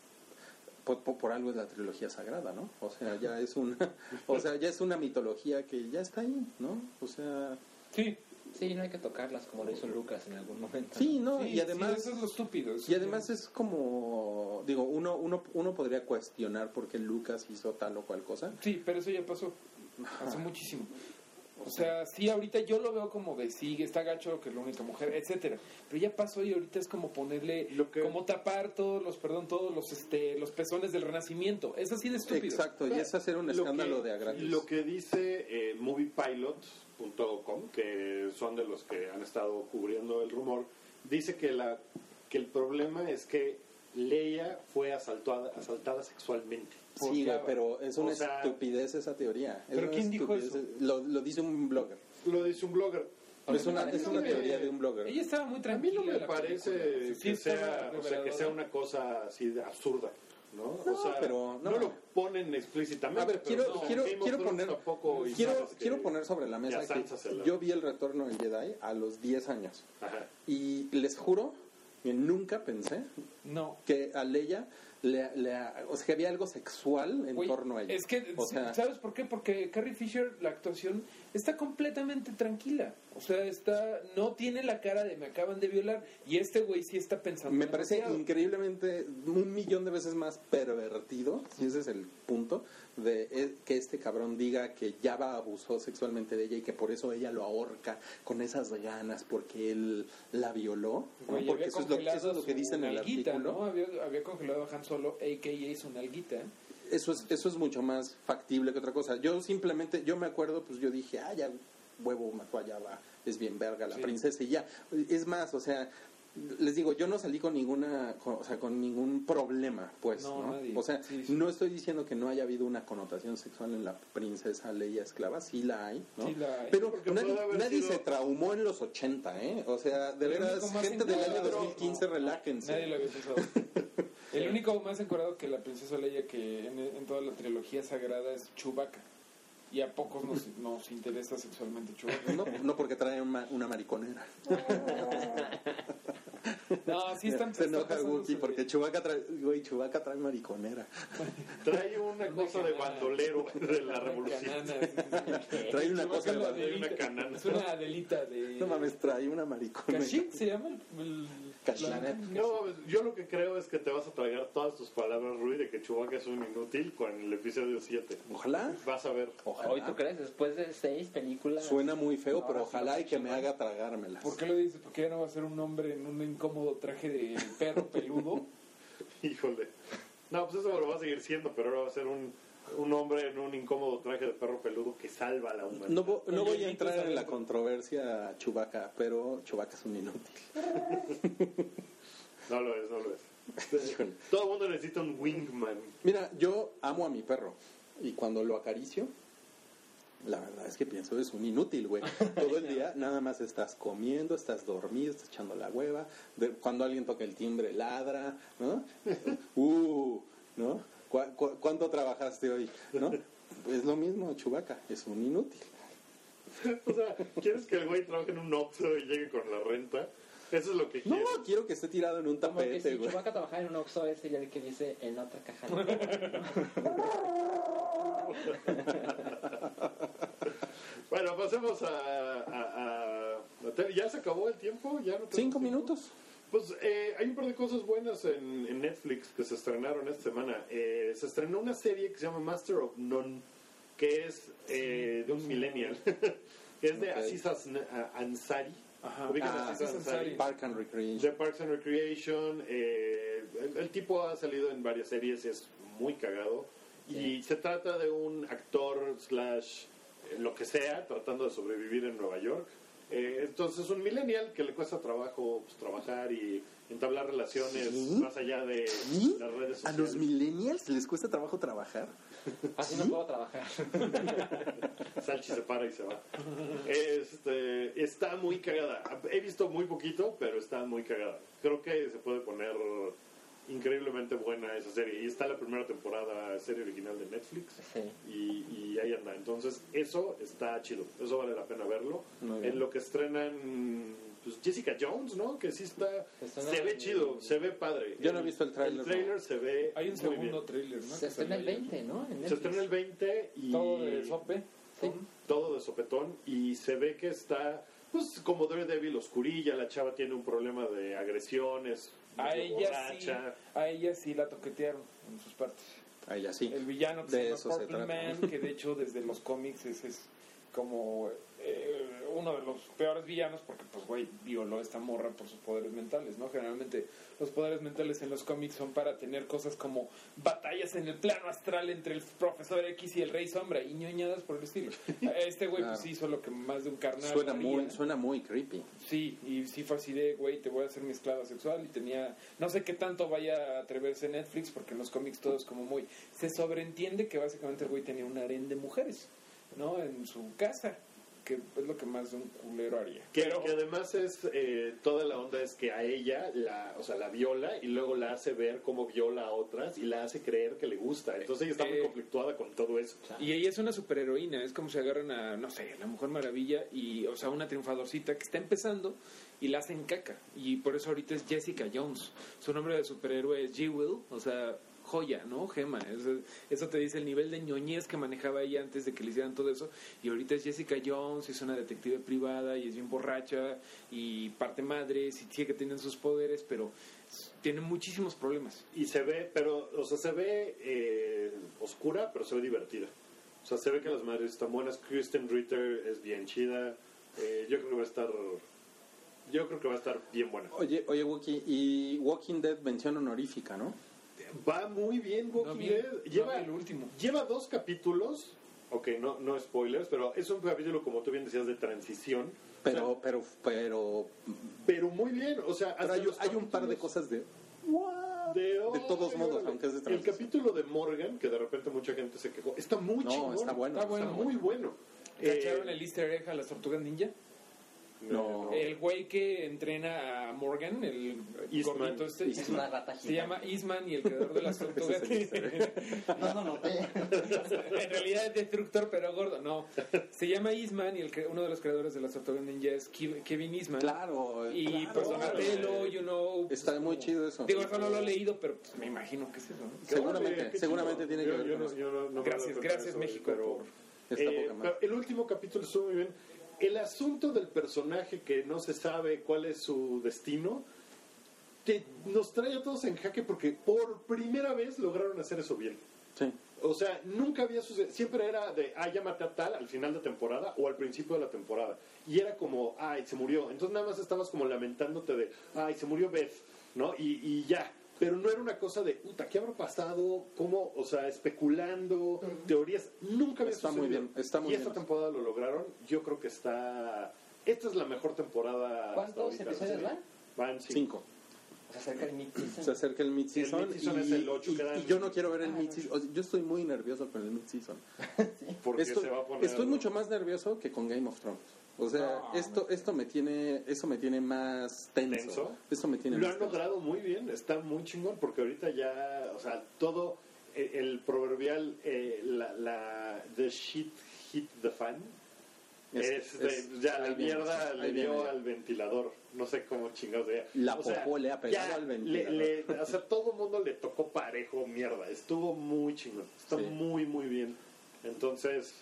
Speaker 3: por, por- por algo es la trilogía sagrada, ¿no? O sea, ya es una, o sea, ya es una mitología que ya está ahí, ¿no? O sea,
Speaker 5: Sí.
Speaker 4: Sí, no hay que tocarlas como lo hizo Lucas en algún momento.
Speaker 3: sí, no,
Speaker 5: Sí,
Speaker 3: y además
Speaker 5: sí, eso es lo estúpido. eso
Speaker 3: y además es como, digo, uno, uno, uno podría cuestionar por qué Lucas hizo tal o cual cosa.
Speaker 5: Sí, pero eso ya pasó. Hace muchísimo. O sea, sí, ahorita yo lo veo como de sí, está gacho que es la única mujer, etcétera. Pero ya pasó y ahorita es como ponerle,
Speaker 2: Lo que-
Speaker 5: como tapar todos los, perdón, todos los, este, los pezones del renacimiento. Es así de estúpido.
Speaker 3: Exacto, y es hacer un
Speaker 2: Lo
Speaker 3: escándalo
Speaker 2: que-
Speaker 3: de a gratis.
Speaker 2: Lo que dice eh, moviepilot.com, que son de los que han estado cubriendo el rumor, dice que, la, que el problema es que Leia fue asaltada, asaltada sexualmente.
Speaker 3: Sí, güey, pero es una
Speaker 2: O sea-
Speaker 3: estupidez esa teoría. Es
Speaker 5: ¿Pero
Speaker 3: una
Speaker 5: quién dijo
Speaker 3: estupidez. Lo, lo dice un blogger.
Speaker 2: Lo dice un blogger.
Speaker 3: Es una, es una
Speaker 2: me-
Speaker 3: teoría de un blogger.
Speaker 5: Ella estaba muy
Speaker 2: A mí
Speaker 5: tranquila.
Speaker 2: no me parece que, sea, o sea, que sea una cosa así de absurda. ¿No?
Speaker 3: No,
Speaker 2: o sea,
Speaker 3: pero no.
Speaker 2: no lo ponen explícitamente.
Speaker 3: A ver,
Speaker 2: pero
Speaker 3: quiero,
Speaker 2: no,
Speaker 3: quiero, quiero poner,
Speaker 2: tampoco,
Speaker 3: quiero,
Speaker 2: que-
Speaker 3: quiero poner sobre la mesa que yo vi el retorno del Jedi a los 10 años.
Speaker 2: Ajá.
Speaker 3: Y les juro que nunca pensé
Speaker 5: No.
Speaker 3: que a Leia le, le- o sea, que había algo sexual en torno a ella.
Speaker 5: Es que,
Speaker 3: o sea,
Speaker 5: ¿sabes por qué? Porque Carrie Fisher, la actuación, está completamente tranquila. O sea, está no tiene la cara de me acaban de violar. Y este güey sí está pensando.
Speaker 3: me parece
Speaker 5: demasiado.
Speaker 3: increíblemente un millón de veces más pervertido, si ese es el punto, de eh, que este cabrón diga que Java abusó sexualmente de ella y que por eso ella lo ahorca con esas ganas porque él la violó, ¿no? Porque eso es, lo, eso es lo que
Speaker 5: su
Speaker 3: dice en el artículo.
Speaker 5: ¿no? Había, había congelado a Han Solo, a.k.a. su nalguita.
Speaker 3: Eso es, eso es mucho más factible que otra cosa. Yo simplemente, yo me acuerdo, pues yo dije, ah, ya huevo mató a Java, es bien verga la
Speaker 5: Sí.
Speaker 3: princesa y ya. Es más, o sea, les digo, yo no salí con ninguna, con- o sea, con ningún problema, pues,
Speaker 5: No,
Speaker 3: ¿no?
Speaker 5: nadie.
Speaker 3: O sea,
Speaker 5: Sí, sí.
Speaker 3: no estoy diciendo que no haya habido una connotación sexual en la princesa Leia esclava, sí la hay, ¿no?
Speaker 5: Sí la hay.
Speaker 3: Pero
Speaker 2: Porque
Speaker 3: nadie,
Speaker 2: sido-
Speaker 3: se traumó en los 80, ¿eh? O sea, de
Speaker 5: más
Speaker 3: gente del año
Speaker 5: encuadrado-
Speaker 3: 2015, relájense.
Speaker 5: Nadie lo había pensado. El único más encuadrado que la princesa Leia que en, en toda la trilogía sagrada es Chewbacca. Y a pocos nos, nos interesa sexualmente Chewbacca.
Speaker 3: No, no porque trae una, una mariconera.
Speaker 5: No, sí están
Speaker 3: Se enoja Wookie porque Chubaca trae, güey, Chewbacca trae mariconera.
Speaker 2: Trae una cosa de bandolero de la revolución.
Speaker 5: Canana, sí, sí, sí.
Speaker 3: Trae una cosa de bandolero.
Speaker 2: una
Speaker 5: Adelita-
Speaker 2: canana.
Speaker 5: Es una Adelita de...
Speaker 3: No mames, trae una mariconera.
Speaker 5: ¿Kashyyyk se llama? El,
Speaker 2: No, yo lo que creo es que te vas a tragar todas tus palabras, Rui, de que Chewbacca es un inútil con el episodio 7.
Speaker 3: Ojalá,
Speaker 2: Vas a ver.
Speaker 3: ojalá.
Speaker 4: Hoy tú crees, después de seis películas.
Speaker 3: Suena muy feo, pero ojalá y que me haga tragármelas.
Speaker 5: ¿Por qué lo dices? Porque ya no va a ser un hombre en un incómodo traje de perro peludo.
Speaker 2: Híjole. No, pues eso lo va a seguir siendo, pero ahora va a ser un, un hombre en un incómodo traje de perro peludo que salva a la humanidad.
Speaker 3: No, vo- no voy a entrar en la controversia Chubaca, pero Chubaca es un inútil.
Speaker 2: No lo es, no lo es. Todo el mundo necesita un wingman.
Speaker 3: Mira, yo amo a mi perro y cuando lo acaricio, la verdad es que pienso es un inútil, güey. Todo el día nada más estás comiendo, estás dormido, estás echando la hueva. de- cuando alguien toca el timbre, ladra, ¿no? Uh, ¿no? ¿Cu- cu- cuánto trabajaste hoy? ¿No? Es lo mismo, Chubaca, es un inútil.
Speaker 2: O sea, ¿quieres que el güey trabaje en un Oxxo y llegue con la renta? Eso es lo que
Speaker 3: No,
Speaker 2: quiero.
Speaker 3: quiero que esté tirado en un
Speaker 4: Como que
Speaker 3: tapete,
Speaker 4: si
Speaker 3: güey.
Speaker 4: Chewbacca trabajara en un Oxxo, ese sería el que dice en otra caja.
Speaker 2: Bueno, pasemos a, a- a- a tele. ¿Ya se acabó el tiempo? ¿Ya no
Speaker 3: Cinco
Speaker 2: tiempo?
Speaker 3: minutos.
Speaker 2: Pues eh, hay un par de cosas buenas en, en Netflix que se estrenaron esta semana. Eh, se estrenó una serie que se llama Master of None, que es eh, de un millennial, que es de
Speaker 3: Ok.
Speaker 2: Aziz Ansari.
Speaker 5: Ajá.
Speaker 2: ¿Ubicas
Speaker 5: Ah,
Speaker 2: a Aziz
Speaker 5: Aziz
Speaker 2: Ansari?
Speaker 5: Ansari.
Speaker 3: Park and Recreation.
Speaker 2: De Parks and Recreation. eh, el, el tipo ha salido en varias series, es muy cagado. Y se trata de un actor slash eh, lo que sea, tratando de sobrevivir en Nueva York. Eh, entonces es un millennial que le cuesta trabajo pues, trabajar y entablar relaciones
Speaker 3: ¿Sí?
Speaker 2: más allá de
Speaker 3: ¿Sí?
Speaker 2: las redes
Speaker 3: ¿A
Speaker 2: sociales.
Speaker 3: los millennials les cuesta trabajo trabajar?
Speaker 4: Así no puedo trabajar.
Speaker 2: Salchi se para y se va. Este, está muy cagada. He visto muy poquito, pero está muy cagada. Creo que se puede poner increíblemente buena esa serie. Y está la primera temporada, serie original de Netflix.
Speaker 4: Sí.
Speaker 2: Y, y ahí anda. Entonces, eso está chido. Eso vale la pena verlo. En lo que estrenan pues, Jessica Jones, ¿no? Que sí está... Se ve chido, se ve padre.
Speaker 3: Yo no he visto el tráiler,
Speaker 2: El trailer se ve
Speaker 5: Hay un segundo
Speaker 2: bien.
Speaker 5: tráiler, ¿no?
Speaker 4: Se estrena el
Speaker 5: salió ayer.
Speaker 4: 20, ¿no? En
Speaker 2: Se estrena el 20 y...
Speaker 5: Todo de sope.
Speaker 4: Sí.
Speaker 2: todo de sopetón y se ve que está pues como Daredevil oscurilla la chava tiene un problema de agresiones
Speaker 5: A ella sí, a ella sí la toquetearon en sus partes.
Speaker 3: Ahí así.
Speaker 5: El villano que
Speaker 3: De
Speaker 5: se llama
Speaker 3: eso se trata.
Speaker 5: Man, que de hecho desde los cómics es, es como eh, uno de los peores villanos porque pues güey violó a esta morra por sus poderes mentales, ¿no? Generalmente los poderes mentales en los cómics son para tener cosas como batallas en el plano astral entre el profesor X y el rey sombra y ñoñadas por el estilo. Este güey pues
Speaker 3: Claro.
Speaker 5: hizo lo que más de un carnal
Speaker 3: Suena
Speaker 5: haría.
Speaker 3: muy, suena muy creepy.
Speaker 5: Sí, y sí fue así de, güey, te voy a hacer mi esclava sexual y tenía, no sé qué tanto vaya a atreverse Netflix porque en los cómics todo es como muy, se sobreentiende que básicamente el güey tenía un harén de mujeres, ¿no? En su casa, que es lo que más un culero haría.
Speaker 2: Que, que además es eh, toda la onda es que a ella la, o sea, la viola y luego la hace ver cómo viola a otras y la hace creer que le gusta. Entonces ella está muy
Speaker 5: Eh,
Speaker 2: conflictuada con todo eso.
Speaker 5: Y ella es una superheroína, es como si agarran a, no sé, la Mujer Maravilla y, o sea, una triunfadorcita que está empezando y la hacen caca. Y por eso ahorita es Jessica Jones. Su nombre de superhéroe es G-Will, o sea, joya, ¿no? Gema. Eso, eso te dice el nivel de ñoñez que manejaba ella antes de que le hicieran todo eso. Y ahorita es Jessica Jones, y es una detective privada y es bien borracha y parte madre, y sí que tienen sus poderes, pero tiene muchísimos problemas.
Speaker 2: Y se ve, pero, o sea, se ve eh, oscura, pero se ve divertida. O sea, se ve que las madres están buenas. Kristen Ritter es bien chida. Eh, yo creo que va a estar. Yo creo que va a estar bien buena.
Speaker 3: Oye, oye, Wookie, y Walking Dead mención honorífica, ¿no?
Speaker 2: Va muy bien Walking
Speaker 5: No vi-
Speaker 2: Dead.
Speaker 5: no
Speaker 2: Lleva,
Speaker 5: vi el último.
Speaker 2: lleva dos capítulos. Ok, no, no spoilers, pero es un capítulo, como tú bien decías, de transición.
Speaker 3: Pero, pero, pero,
Speaker 2: Pero muy bien, o sea,
Speaker 3: pero hay, hay un par de cosas de...
Speaker 2: de,
Speaker 3: de todos modos, aunque es de
Speaker 2: El capítulo de Morgan, que de repente mucha gente se quejó, está muy
Speaker 3: No,
Speaker 2: chingón.
Speaker 3: está bueno,
Speaker 2: Está,
Speaker 3: está
Speaker 2: muy bueno.
Speaker 5: ¿Cacharon
Speaker 2: Eh,
Speaker 5: el easter egg a las tortugas ninja?
Speaker 3: No.
Speaker 5: El güey que entrena a Morgan, el
Speaker 2: Eastman.
Speaker 5: gordito este,
Speaker 3: Eastman.
Speaker 6: Es una rata
Speaker 5: se llama Eastman y el creador de las tortugas.
Speaker 6: No, no, no.
Speaker 5: en realidad es destructor, pero gordo. No, se llama Eastman y el cre- uno de los creadores de las tortugas ninja es Ke- Kevin Eastman.
Speaker 3: Claro,
Speaker 5: Y
Speaker 3: claro.
Speaker 5: pues Donatello, you know. pues,
Speaker 3: Está muy
Speaker 5: como-
Speaker 3: chido eso.
Speaker 5: Digo, eso no lo he leído, pero pues, me imagino que es eso. ¿no?
Speaker 3: Seguramente, seguramente tiene
Speaker 2: Yo-
Speaker 3: que ver
Speaker 2: yo
Speaker 3: con
Speaker 2: no-
Speaker 3: eso.
Speaker 2: yo no- no me
Speaker 5: Gracias, gracias,
Speaker 2: eso,
Speaker 5: México,
Speaker 2: pero-
Speaker 5: por-
Speaker 3: Está
Speaker 2: Eh, el último capítulo estuvo muy bien. El asunto del personaje que no se sabe cuál es su destino te, nos trae a todos en jaque porque por primera vez lograron hacer eso bien.
Speaker 3: Sí.
Speaker 2: O sea, nunca había sucedido. Siempre era de, ah, ya maté a tal al final de temporada o al principio de la temporada. Y era como, ay, se murió. Entonces nada más estabas como lamentándote de, ay, se murió Beth, ¿no? Y, y ya. Pero no era una cosa de, puta, ¿qué habrá pasado? ¿Cómo? O sea, especulando, teorías. Nunca había
Speaker 3: Está muy bien, está muy
Speaker 2: y esta
Speaker 3: bien.
Speaker 2: temporada lo lograron. Yo creo que está... Esta es la mejor temporada.
Speaker 6: ¿Cuántos episodios van?
Speaker 2: Van cinco.
Speaker 3: Cinco.
Speaker 6: Se acerca el mid-season.
Speaker 3: Se acerca el mid-season.
Speaker 2: El mid-season
Speaker 3: y,
Speaker 2: es el ocho,
Speaker 3: y-
Speaker 2: quedan-
Speaker 3: y yo no quiero ver el mid-season. O sea, yo estoy muy nervioso con el mid-season.
Speaker 2: Porque
Speaker 3: Estoy,
Speaker 2: se va a poner...
Speaker 3: estoy mucho más nervioso que con Game of Thrones. O sea,
Speaker 5: No,
Speaker 3: esto, esto me tiene, eso me tiene más tenso.
Speaker 2: ¿Tenso?
Speaker 3: Esto me tiene
Speaker 2: Lo
Speaker 3: más
Speaker 2: han
Speaker 3: tenso.
Speaker 2: logrado muy bien, está muy chingón, porque ahorita ya, o sea, todo eh, el proverbial, eh, la, la, the shit hit the fan, es,
Speaker 3: Es-
Speaker 2: de-
Speaker 3: es-
Speaker 2: ya la mierda le dio al ventilador, no sé cómo chingados sea.
Speaker 3: La
Speaker 2: O sea,
Speaker 3: popó le ha pegado al
Speaker 2: le-
Speaker 3: ventilador.
Speaker 2: le- o sea, todo el mundo le tocó parejo mierda, estuvo muy chingón, está
Speaker 3: Sí.
Speaker 2: muy, muy bien. Entonces,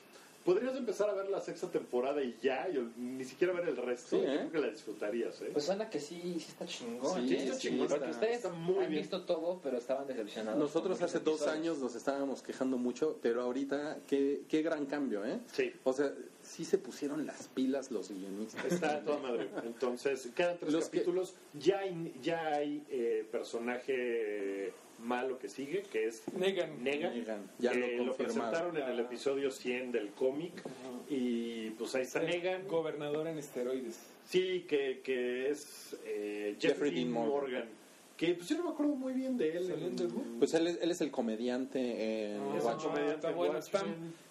Speaker 2: podrías empezar a ver la sexta temporada y ya, y ni siquiera ver el resto,
Speaker 3: Sí,
Speaker 2: yo
Speaker 3: ¿eh?
Speaker 2: creo que la disfrutarías, ¿eh?
Speaker 6: Pues suena que sí, sí está chingón.
Speaker 3: Sí,
Speaker 6: ¿eh?
Speaker 3: está
Speaker 2: chingón,
Speaker 6: Porque
Speaker 3: está-
Speaker 6: ustedes
Speaker 2: está muy
Speaker 6: han
Speaker 2: bien.
Speaker 6: visto todo, pero estaban decepcionados.
Speaker 3: Nosotros hace dos años nos estábamos quejando mucho, pero ahorita qué, qué gran cambio, ¿eh?
Speaker 2: Sí.
Speaker 3: O sea, sí se pusieron las pilas los guionistas.
Speaker 2: Está toda madre. Entonces, quedan tres
Speaker 3: Los que-
Speaker 2: capítulos. Ya hay, ya hay eh, personaje malo que sigue, que es
Speaker 5: Negan.
Speaker 2: Negan.
Speaker 3: Negan, ya lo
Speaker 2: Eh, lo
Speaker 3: confirmaron.
Speaker 2: presentaron en el episodio 100 del cómic. Y pues ahí está Negan.
Speaker 5: Gobernador en esteroides.
Speaker 2: Sí, que, que es eh,
Speaker 3: Jeffrey
Speaker 2: Jeffrey
Speaker 3: Dean
Speaker 2: Dean
Speaker 3: Morgan.
Speaker 2: Morgan. Que pues yo no me acuerdo muy bien de él.
Speaker 5: ¿Salió en The Who?
Speaker 3: Pues él es, él es el comediante en
Speaker 5: Ah,
Speaker 3: Watchmen.
Speaker 2: comediante
Speaker 5: está bueno, está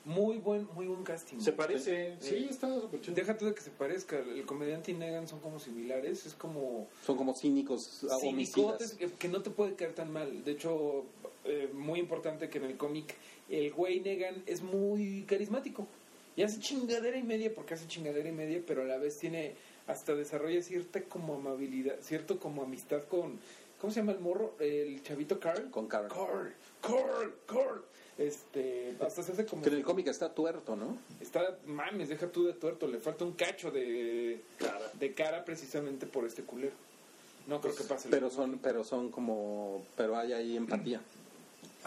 Speaker 5: muy buen, muy buen casting.
Speaker 2: Se parece. Sí, está súper chido.
Speaker 5: Deja tú de que se parezca, el comediante y Negan son como similares, es como
Speaker 3: Son como cínicos, ah, homicidas.
Speaker 5: que, que no te puede caer tan mal. De hecho, eh, muy importante que en el cómic el güey Negan es muy carismático. Y hace chingadera y media porque hace chingadera y media, pero a la vez tiene hasta desarrolla cierta como amabilidad, cierto como amistad con ¿cómo se llama el morro? El chavito Carl.
Speaker 3: Con Carl.
Speaker 5: Carl, Carl, Carl. Este, hasta se hace como
Speaker 3: Que en el cómic está tuerto, ¿no?
Speaker 5: Está, mames, deja tú de tuerto, le falta un cacho de
Speaker 2: Cara.
Speaker 5: de cara precisamente por este culero. No creo que pase.
Speaker 3: Pero son, pero son como, pero hay ahí empatía.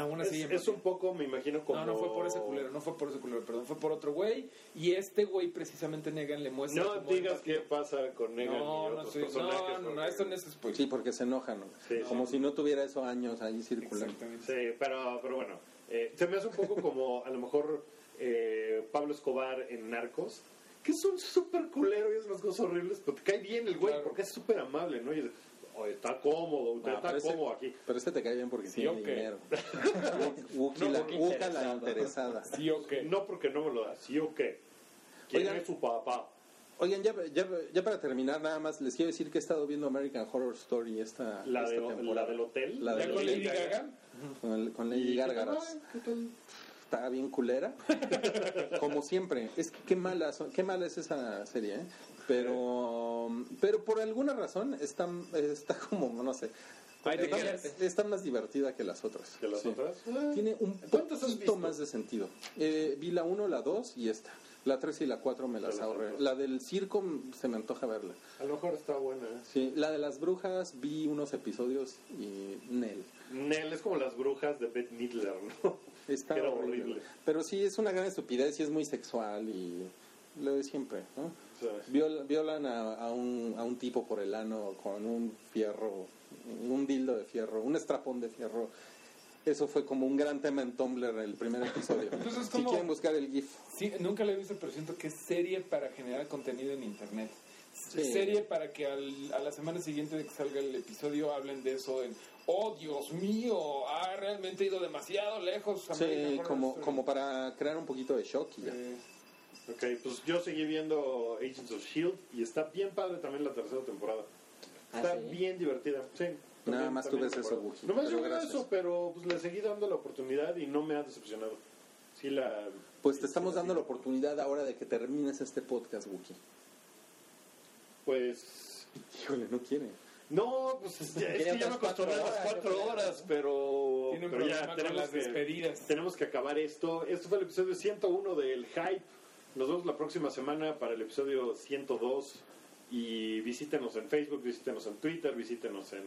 Speaker 5: Aún así,
Speaker 2: Es, es un poco, me imagino, como...
Speaker 5: no, no fue por ese culero, no fue por ese culero, perdón, fue por otro güey. Y este güey precisamente Negan le muestra.
Speaker 2: No
Speaker 5: como
Speaker 2: digas qué pasa con Negan
Speaker 5: No,
Speaker 2: y
Speaker 5: no,
Speaker 2: otros
Speaker 5: soy-
Speaker 2: personajes.
Speaker 5: no, no, no, esto no es spoiler.
Speaker 3: Sí, porque se enojan, ¿no?
Speaker 2: Sí,
Speaker 3: Como
Speaker 2: sí.
Speaker 3: si no tuviera eso años ahí circulando.
Speaker 2: Sí, pero, pero bueno, eh, se me hace un poco como a lo mejor eh, Pablo Escobar en Narcos, que es un súper culero y es unas cosas horribles, pero te cae bien el güey
Speaker 5: Claro.
Speaker 2: porque es súper amable, ¿no? Y "Oye, está cómodo, usted está
Speaker 3: ese-
Speaker 2: cómodo aquí.
Speaker 3: Pero este te cae bien porque
Speaker 5: Sí,
Speaker 3: tiene
Speaker 5: ok.
Speaker 3: dinero. Wookie
Speaker 2: No,
Speaker 3: la,
Speaker 6: interesado.
Speaker 3: interesada.
Speaker 5: Sí, ok.
Speaker 2: No porque no me lo da, sí o qué. ¿Quién
Speaker 3: Oigan.
Speaker 2: es su papá?
Speaker 3: Oigan, ya, ya, ya para terminar, nada más les quiero decir que he estado viendo American Horror Story esta,
Speaker 2: La, de,
Speaker 3: esta temporada.
Speaker 2: la del hotel.
Speaker 3: La
Speaker 5: ¿Ya
Speaker 3: de
Speaker 5: con
Speaker 3: Lady
Speaker 5: Lady Gaga?
Speaker 3: Con, el- con
Speaker 2: ¿Y
Speaker 3: Lady
Speaker 2: qué?
Speaker 3: Gárgaras.
Speaker 2: ¿qué tal?
Speaker 3: Está bien culera. Como siempre. Es que qué mala, son- qué mala es esa serie, ¿eh? Pero, pero por alguna razón está, está como, no sé.
Speaker 5: Ay, ¿de
Speaker 3: está, más divertida que las otras.
Speaker 2: ¿Que las
Speaker 3: Sí.
Speaker 2: otras? Ah,
Speaker 3: Tiene un
Speaker 2: ¿Cuántas has
Speaker 3: poquito más de sentido. Eh, vi la 1, la 2 y esta. La 3 y la 4 me las ahorré. La del circo se me antoja verla.
Speaker 2: A lo mejor está buena. ¿eh?
Speaker 3: Sí, la de las brujas vi unos episodios y Nel.
Speaker 2: Nel es como las brujas de Bette Midler, ¿no?
Speaker 3: Está
Speaker 2: Era
Speaker 3: horrible.
Speaker 2: horrible.
Speaker 3: Pero sí, es una gran estupidez y es muy sexual y lo de siempre, ¿no? Viol- violan a, a un, a un tipo por el ano con un fierro, un dildo de fierro, un estrapón de fierro. Eso fue como un gran tema en Tumblr el primer episodio.
Speaker 5: Entonces,
Speaker 3: si quieren buscar el GIF.
Speaker 5: Sí, nunca lo he visto, pero siento que es serie para generar contenido en internet.
Speaker 3: Sí.
Speaker 5: Serie para que al- a la semana siguiente de que salga el episodio hablen de eso en, oh Dios mío, ha realmente ido demasiado lejos. American
Speaker 3: Sí, como,
Speaker 5: Story".
Speaker 3: como para crear un poquito de shock y ya.
Speaker 5: Eh,
Speaker 2: ok, pues yo seguí viendo Agents of Shield y está bien padre también la tercera temporada.
Speaker 4: ¿Ah,
Speaker 2: Está
Speaker 4: sí?
Speaker 2: bien divertida. Sí.
Speaker 3: Nada más tú ves eso. Wookie,
Speaker 2: Nomás
Speaker 3: pero
Speaker 2: yo veo eso, pero pues le seguí dando la oportunidad y no me ha decepcionado. Sí la...
Speaker 3: Pues te
Speaker 2: sí
Speaker 3: estamos
Speaker 2: la
Speaker 3: dando la oportunidad ahora de que termines este podcast, Wookie.
Speaker 2: Pues...
Speaker 3: Híjole, no quiere.
Speaker 2: No, pues es, que ya me acostumbré a las cuatro horas, pero,
Speaker 5: Tiene un
Speaker 2: pero
Speaker 5: problema
Speaker 2: ya
Speaker 5: con
Speaker 2: tenemos
Speaker 5: las
Speaker 2: que,
Speaker 5: despedidas.
Speaker 2: tenemos que acabar esto. Esto fue el episodio 101 del Hype. Nos vemos la próxima semana para el episodio 102. Y visítenos en Facebook, visítenos en Twitter, visítenos en,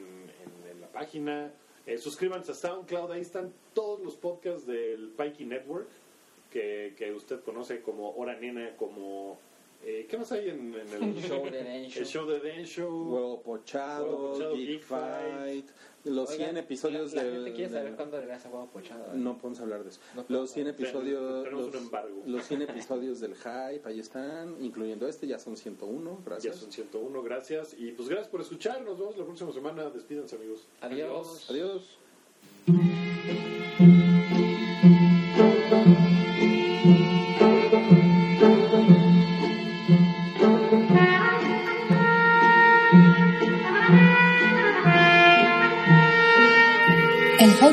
Speaker 2: la página. Eh, suscríbanse a SoundCloud, ahí están todos los podcasts del Pikey Network que, que usted conoce como Hora Nena, como... eh, ¿Qué más hay en, en el
Speaker 4: Show de Den Show.
Speaker 2: El show de Den Show.
Speaker 3: Huevo pochado,
Speaker 2: Huevo pochado,
Speaker 3: Geek
Speaker 2: Geek
Speaker 3: Fight, los
Speaker 4: Oigan,
Speaker 3: 100 episodios
Speaker 4: la, la
Speaker 3: del-
Speaker 4: gente quiere saber
Speaker 3: del-
Speaker 4: cuándo regresa Huevo Pochado. ¿eh?
Speaker 3: No podemos hablar de eso.
Speaker 4: No
Speaker 3: los 100
Speaker 2: hablar.
Speaker 3: episodios,
Speaker 2: Tenemos
Speaker 3: los,
Speaker 2: un embargo.
Speaker 3: los 100 episodios del hype, ahí están, incluyendo este, ya son 101,
Speaker 2: Ya
Speaker 3: gracias.
Speaker 2: son 101, gracias. Y pues gracias por escuchar. Nos vemos la próxima semana. Despídense, amigos.
Speaker 4: Adiós.
Speaker 3: Adiós.
Speaker 1: El